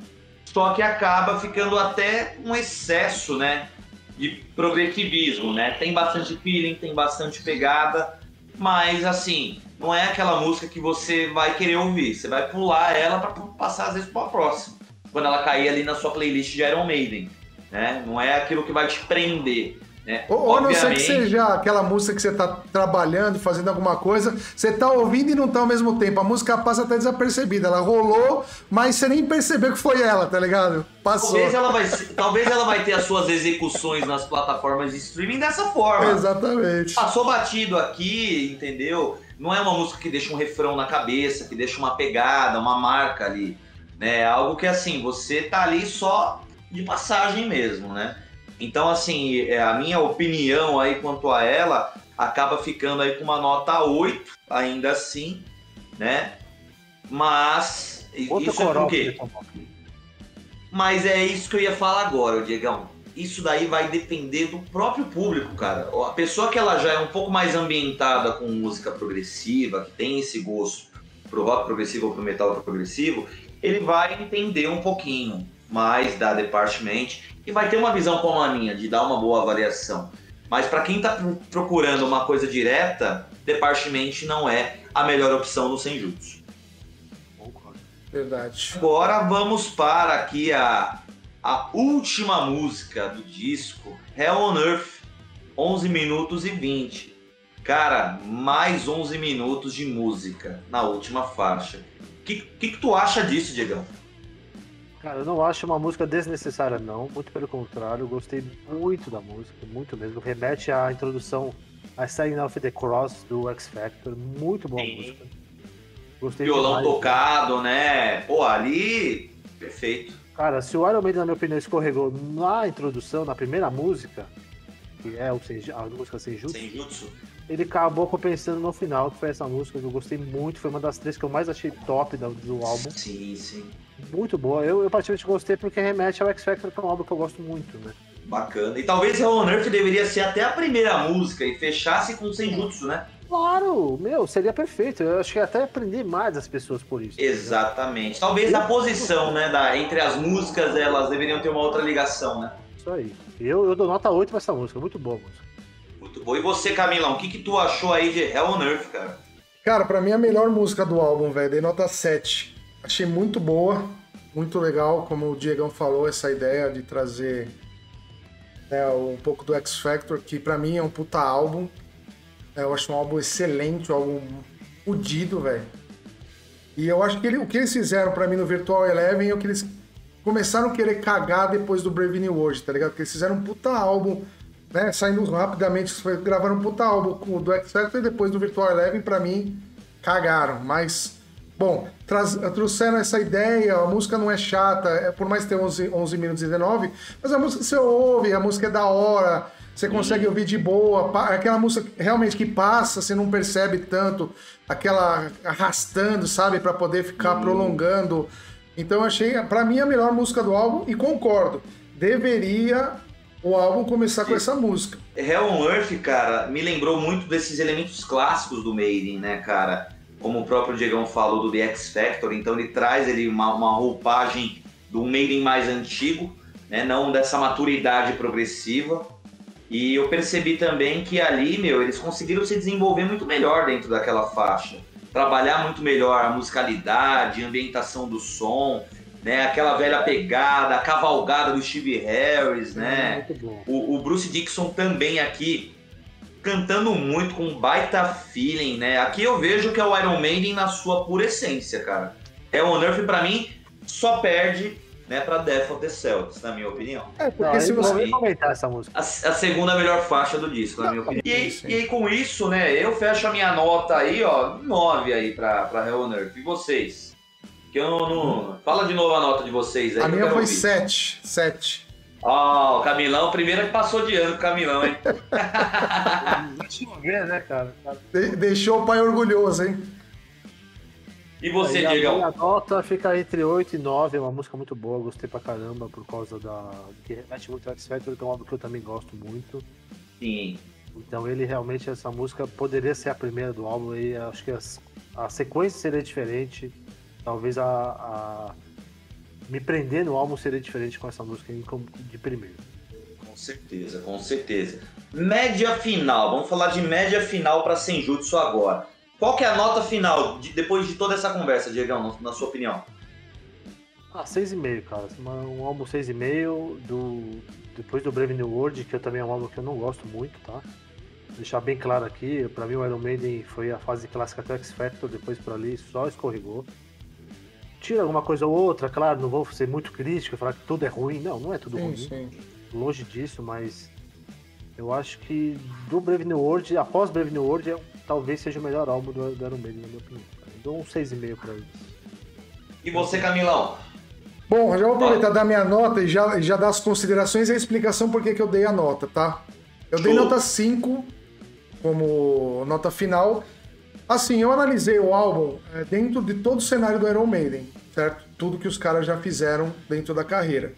Só que acaba ficando até um excesso, né? De progressivismo, né? Tem bastante feeling, tem bastante pegada. Mas assim, não é aquela música que você vai querer ouvir. Você vai pular ela para passar às vezes para a próxima. Quando ela cair ali na sua playlist de Iron Maiden, né? Não é aquilo que vai te prender, né? Ou, ou não ser que seja aquela música que você tá trabalhando, fazendo alguma coisa, você tá ouvindo e não tá ao mesmo tempo. A música passa até desapercebida. Ela rolou, mas você nem percebeu que foi ela, tá ligado? Passou. Talvez ela, vai, talvez ela vai ter as suas execuções nas plataformas de streaming dessa forma. Exatamente. Passou batido aqui, entendeu? Não é uma música que deixa um refrão na cabeça, que deixa uma pegada, uma marca ali. Né? É algo que assim, você tá ali só de passagem mesmo, né? Então, assim, é, a minha opinião aí quanto a ela acaba ficando aí com uma nota 8, ainda assim, né? Mas. Outro isso é por quê? Mas é isso que eu ia falar agora, Diegão. Isso daí vai depender do próprio público, cara. A pessoa que ela já é um pouco mais ambientada com música progressiva, que tem esse gosto pro rock progressivo ou pro metal progressivo, ele vai entender um pouquinho mais da Department e vai ter uma visão como a minha, de dar uma boa avaliação. Mas para quem tá pro- procurando uma coisa direta, Department não é a melhor opção no Senjutsu. Verdade. Agora vamos para aqui a, a última música do disco, Hell on Earth, 11 minutos e 20. Cara, mais 11 minutos de música na última faixa. O que, que, que tu acha disso, Diegão? Cara, eu não acho uma música desnecessária, não. Muito pelo contrário, eu gostei muito da música, muito mesmo. Remete à introdução a Signing of the Cross do X Factor. Muito boa Sim. música. Gostei Violão demais. tocado, né? Pô, ali, perfeito. Cara, se o Iron Maiden, na minha opinião, escorregou na introdução, na primeira música, que é o Senju- a música Senjutsu, Senjutsu. Ele acabou compensando no final, que foi essa música que eu gostei muito. Foi uma das três que eu mais achei top do, do álbum. Sim, sim. Muito boa. Eu, eu particularmente gostei porque remete ao X Factor, que é um álbum que eu gosto muito, né? Bacana. E talvez Hell on Earth deveria ser até a primeira música e fechasse com Senjutsu, né? Claro, meu, seria perfeito. Eu acho que até aprendi mais as pessoas por isso. entendeu? Exatamente. Talvez na posição, né, da, entre as músicas, elas deveriam ter uma outra ligação, né? Isso aí. Eu, eu dou nota 8 pra essa música, muito boa a música. Muito bom. E você, Camilão, o que, que tu achou aí de Hell on Earth, cara? Cara, pra mim a melhor música do álbum, velho, dei nota 7. Achei muito boa, muito legal, como o Diegão falou, essa ideia de trazer né, um pouco do X Factor, que pra mim é um puta álbum. É, eu acho um álbum excelente, um álbum fudido, velho. E eu acho que ele- o que eles fizeram pra mim no Virtual Eleven é o que eles começaram a querer cagar depois do Brave New World, tá ligado? Porque eles fizeram um puta álbum, né? Saindo rapidamente, foi- gravaram um puta álbum do X Factor e depois do Virtual Eleven, pra mim, cagaram. Mas, bom, traz- trouxeram essa ideia, a música não é chata, é, por mais ter 11, 11 minutos e 19, mas a música você ouve, a música é da hora, você consegue ouvir de boa, aquela música realmente que passa, você não percebe tanto, aquela arrastando, sabe, para poder ficar uhum. prolongando. Então achei, para mim, a melhor música do álbum e concordo. Deveria o álbum começar com essa música. Hell on Earth, cara, me lembrou muito desses elementos clássicos do Maiden, né, cara? Como o próprio Diegão falou do The X Factor, então ele traz ele uma, uma roupagem do Maiden mais antigo, né, não dessa maturidade progressiva. E eu percebi também que ali, meu, eles conseguiram se desenvolver muito melhor dentro daquela faixa. Trabalhar muito melhor a musicalidade, a ambientação do som, né? Aquela velha pegada, a cavalgada do Steve Harris, né? O, o, Bruce Dixon também aqui cantando muito com baita feeling, né? Aqui eu vejo que é o Iron Maiden na sua pura essência, cara. É o Nerf para mim só perde né, para Death of the Celtics, na minha opinião. É, porque Não, se você comentar essa música. A, a, segunda melhor faixa do disco, na minha opinião. E, aí, e aí, com isso, né, eu fecho a minha nota aí, ó, 9 aí pra, pra Hell on Earth. E vocês? Que eu não, não... Fala de novo a nota de vocês aí. A minha foi 7. 7. Ó, o Camilão, primeira que passou de ano, Camilão, hein? Deixa eu ver, né, cara? De deixou o pai orgulhoso, hein? E você, Diego? A minha nota fica entre 8 e 9, é uma música muito boa, gostei pra caramba por causa da. que remete muito ao X Factor, que é um álbum que eu também gosto muito. Sim. Então ele realmente, essa música poderia ser a primeira do álbum e acho que as, a sequência seria diferente. Talvez a, a, me prender no álbum seria diferente com essa música de primeiro. Com certeza, com certeza. Média final, vamos falar de média final para Senjutsu agora. Qual que é a nota final de, depois de toda essa conversa, Diegão, na sua opinião? Ah, 6,5, cara. Um álbum 6,5 do depois do Brave New World, que eu também é um álbum que eu não gosto muito, tá? Deixar bem claro aqui, para mim o Iron Maiden foi a fase clássica até X Factor, depois para ali só escorregou tira alguma coisa ou outra, claro, não vou ser muito crítico, falar que tudo é ruim. Não, não é tudo sim, ruim. Sim. Longe disso, mas eu acho que do Brave New World, após Brave New World, é, talvez seja o melhor álbum do, do Iron Maiden, na minha opinião. Eu dou um 6,5 pra eles. E você, Camilão? Bom, já vou aproveitar da minha nota e já, já dar as considerações e a explicação por que eu dei a nota, tá? Eu Show. dei nota 5 como nota final, Assim, eu analisei o álbum é, dentro de todo o cenário do Iron Maiden, certo? Tudo que os caras já fizeram dentro da carreira.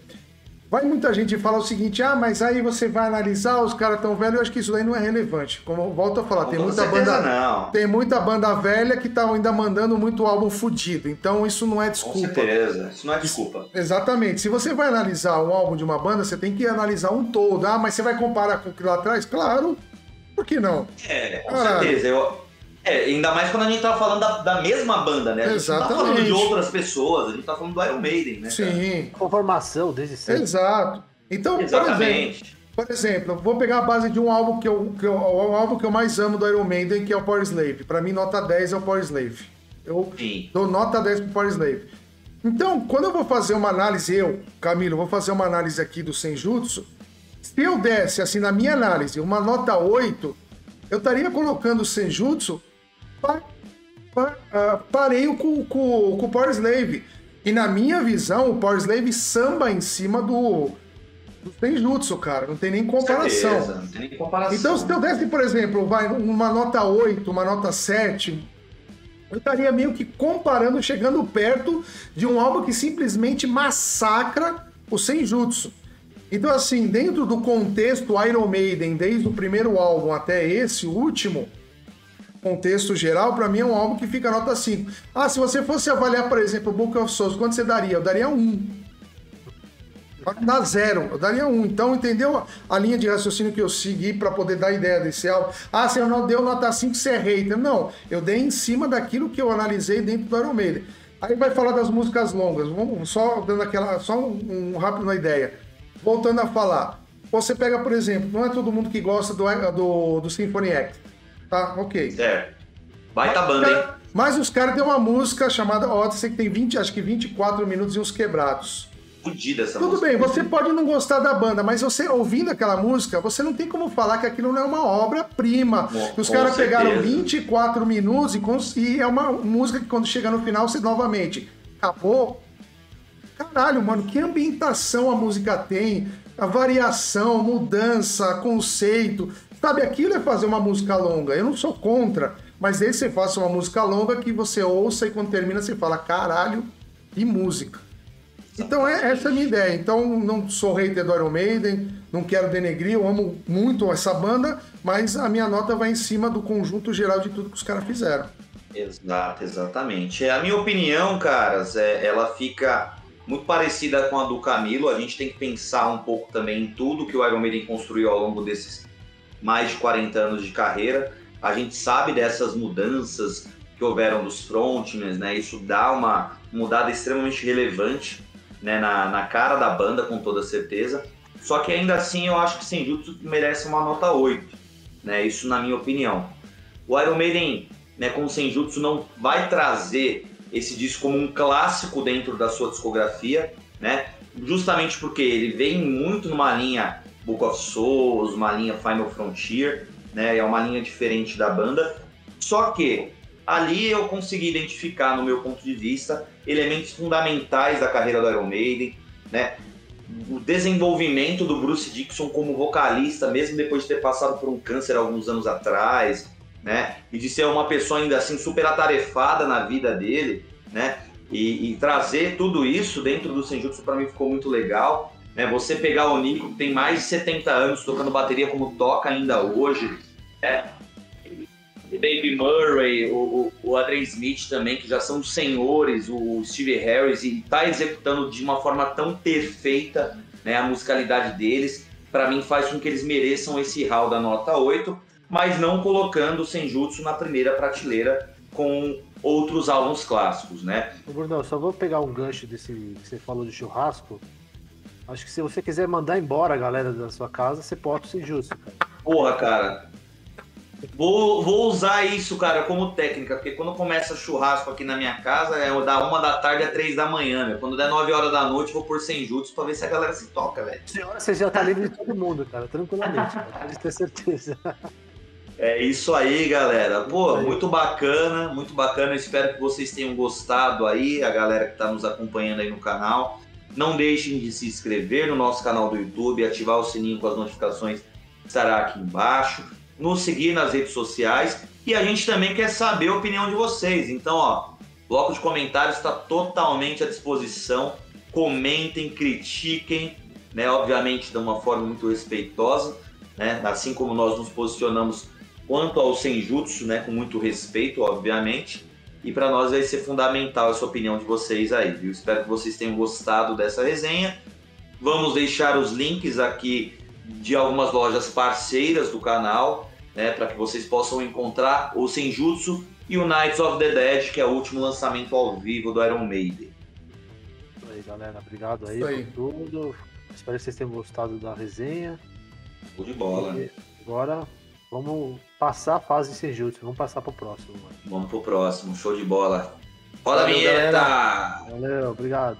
Vai muita gente falar o seguinte: ah, mas aí você vai analisar, os caras tão velhos, eu acho que isso daí não é relevante. Como eu volto a falar, tem muita banda. Não. Tem muita banda velha que tá ainda mandando muito álbum fudido. Então isso não é desculpa. Com certeza, isso não é desculpa. Exatamente. Se você vai analisar um álbum de uma banda, você tem que analisar um todo. Ah, mas você vai comparar com o que lá atrás? Claro. Por que não? É, com Caralho. certeza. Eu, é, ainda mais quando a gente tá falando da, da mesma banda, né? A gente Exatamente. não tá falando de outras pessoas, a gente tá falando do Iron Maiden, né? Sim. Conformação desde sempre. Exato. Então, Exatamente. por exemplo, por exemplo, vou pegar a base de um álbum que eu, que eu, um álbum que eu mais amo do Iron Maiden, que é o Power Slave. Pra mim, nota 10 é o Power Slave. Eu Sim. dou nota 10 pro Power Slave. Então, quando eu vou fazer uma análise, eu, Camilo, vou fazer uma análise aqui do Senjutsu, se eu desse, assim, na minha análise, uma nota 8, eu estaria colocando o Senjutsu uh, pareio com, com, com o Power Slave. E na minha visão, o Power Slave samba em cima do, do Tenjutsu, cara. Não tem nem comparação. Certeza, não tem nem comparação. Então, se eu desse, por exemplo, vai uma nota 8, uma nota 7, eu estaria meio que comparando, chegando perto de um álbum que simplesmente massacra o Senjutsu. Então, assim, dentro do contexto Iron Maiden, desde o primeiro álbum até esse último, contexto geral, para mim é um álbum que fica nota 5. Ah, se você fosse avaliar, por exemplo, o Book of Souls, quanto você daria? Eu daria 1. Um. Dá zero, eu daria um. Então, entendeu a linha de raciocínio que eu segui para poder dar ideia desse álbum? Ah, se eu não deu nota 5, você é hater. Não, eu dei em cima daquilo que eu analisei dentro do Iron Maiden. Aí vai falar das músicas longas, vamos só dando aquela, só um, um rápido na ideia. Voltando a falar, você pega, por exemplo, não é todo mundo que gosta do, do, do Symphony Act. Tá, ok. Certo. Baita mas, banda, hein? Mas os caras têm uma música chamada Odyssey que tem 20, acho que 24 minutos e uns quebrados. Fudida essa Tudo música. bem, você pode não gostar da banda, mas você ouvindo aquela música, você não tem como falar que aquilo não é uma obra-prima. Os caras pegaram 24 minutos e, e é uma música que quando chega no final, você novamente acabou. Caralho, mano, que ambientação a música tem a variação, mudança, conceito. Sabe, aquilo é fazer uma música longa. Eu não sou contra, mas desde que você faça uma música longa que você ouça e quando termina você fala, caralho, e música. Então é, essa é a minha ideia. Então não sou hater do Iron Maiden, não quero denegrir, eu amo muito essa banda, mas a minha nota vai em cima do conjunto geral de tudo que os caras fizeram. Exato, exatamente. A minha opinião, caras, é, ela fica muito parecida com a do Camilo. A gente tem que pensar um pouco também em tudo que o Iron Maiden construiu ao longo desses mais de 40 anos de carreira. A gente sabe dessas mudanças que houveram dos frontmen, né? Isso dá uma mudada extremamente relevante né? na, na cara da banda, com toda certeza. Só que ainda assim eu acho que Senjutsu merece uma nota 8, né? Isso na minha opinião. O Iron Maiden, né, com Senjutsu não vai trazer esse disco como um clássico dentro da sua discografia, né? Justamente porque ele vem muito numa linha Book of Souls, uma linha Final Frontier, né? É uma linha diferente da banda. Só que ali eu consegui identificar, no meu ponto de vista, elementos fundamentais da carreira do Iron Maiden, né? O desenvolvimento do Bruce Dixon como vocalista, mesmo depois de ter passado por um câncer alguns anos atrás, né? E de ser uma pessoa ainda assim super atarefada na vida dele, né? E, e trazer tudo isso dentro do Senjutsu para mim ficou muito legal. Né? Você pegar o Nico, que tem mais de 70 anos tocando bateria como toca ainda hoje, né? Dave Murray, o, o, o Adrian Smith também, que já são senhores, o Steve Harris, e tá executando de uma forma tão perfeita né, a musicalidade deles, para mim faz com que eles mereçam esse hall da nota 8, mas não colocando o Senjutsu na primeira prateleira com outros álbuns clássicos, né? Bruno, só vou pegar um gancho desse que você falou de churrasco. Acho que se você quiser mandar embora a galera da sua casa, você pode ser justo, cara. Porra, cara. Vou, vou usar isso, cara, como técnica, porque quando começa churrasco aqui na minha casa, é da uma da tarde a três da manhã, né? Quando der nove horas da noite, vou pôr sem jutsu pra ver se a galera se toca, velho. Você já tá livre de todo mundo, cara, tranquilamente, cara, pode ter certeza. É isso aí, galera. Pô, muito bacana, muito bacana. Espero que vocês tenham gostado aí, a galera que está nos acompanhando aí no canal. Não deixem de se inscrever no nosso canal do YouTube, ativar o sininho com as notificações que estará aqui embaixo, nos seguir nas redes sociais e a gente também quer saber a opinião de vocês. Então, ó, bloco de comentários está totalmente à disposição. Comentem, critiquem, né? Obviamente de uma forma muito respeitosa, né? Assim como nós nos posicionamos quanto ao Senjutsu, né, com muito respeito, obviamente. E para nós vai ser fundamental essa opinião de vocês aí, viu? Espero que vocês tenham gostado dessa resenha. Vamos deixar os links aqui de algumas lojas parceiras do canal, né, para que vocês possam encontrar o Senjutsu e o Knights of the Dead, que é o último lançamento ao vivo do Iron Maiden. Isso aí, galera. Obrigado aí, aí. por tudo. Espero que vocês tenham gostado da resenha. Show de bola. E agora Vamos passar a fase Senjutsu, vamos passar pro próximo. Mano. Vamos pro próximo, show de bola. Roda a vinheta! Valeu, obrigado.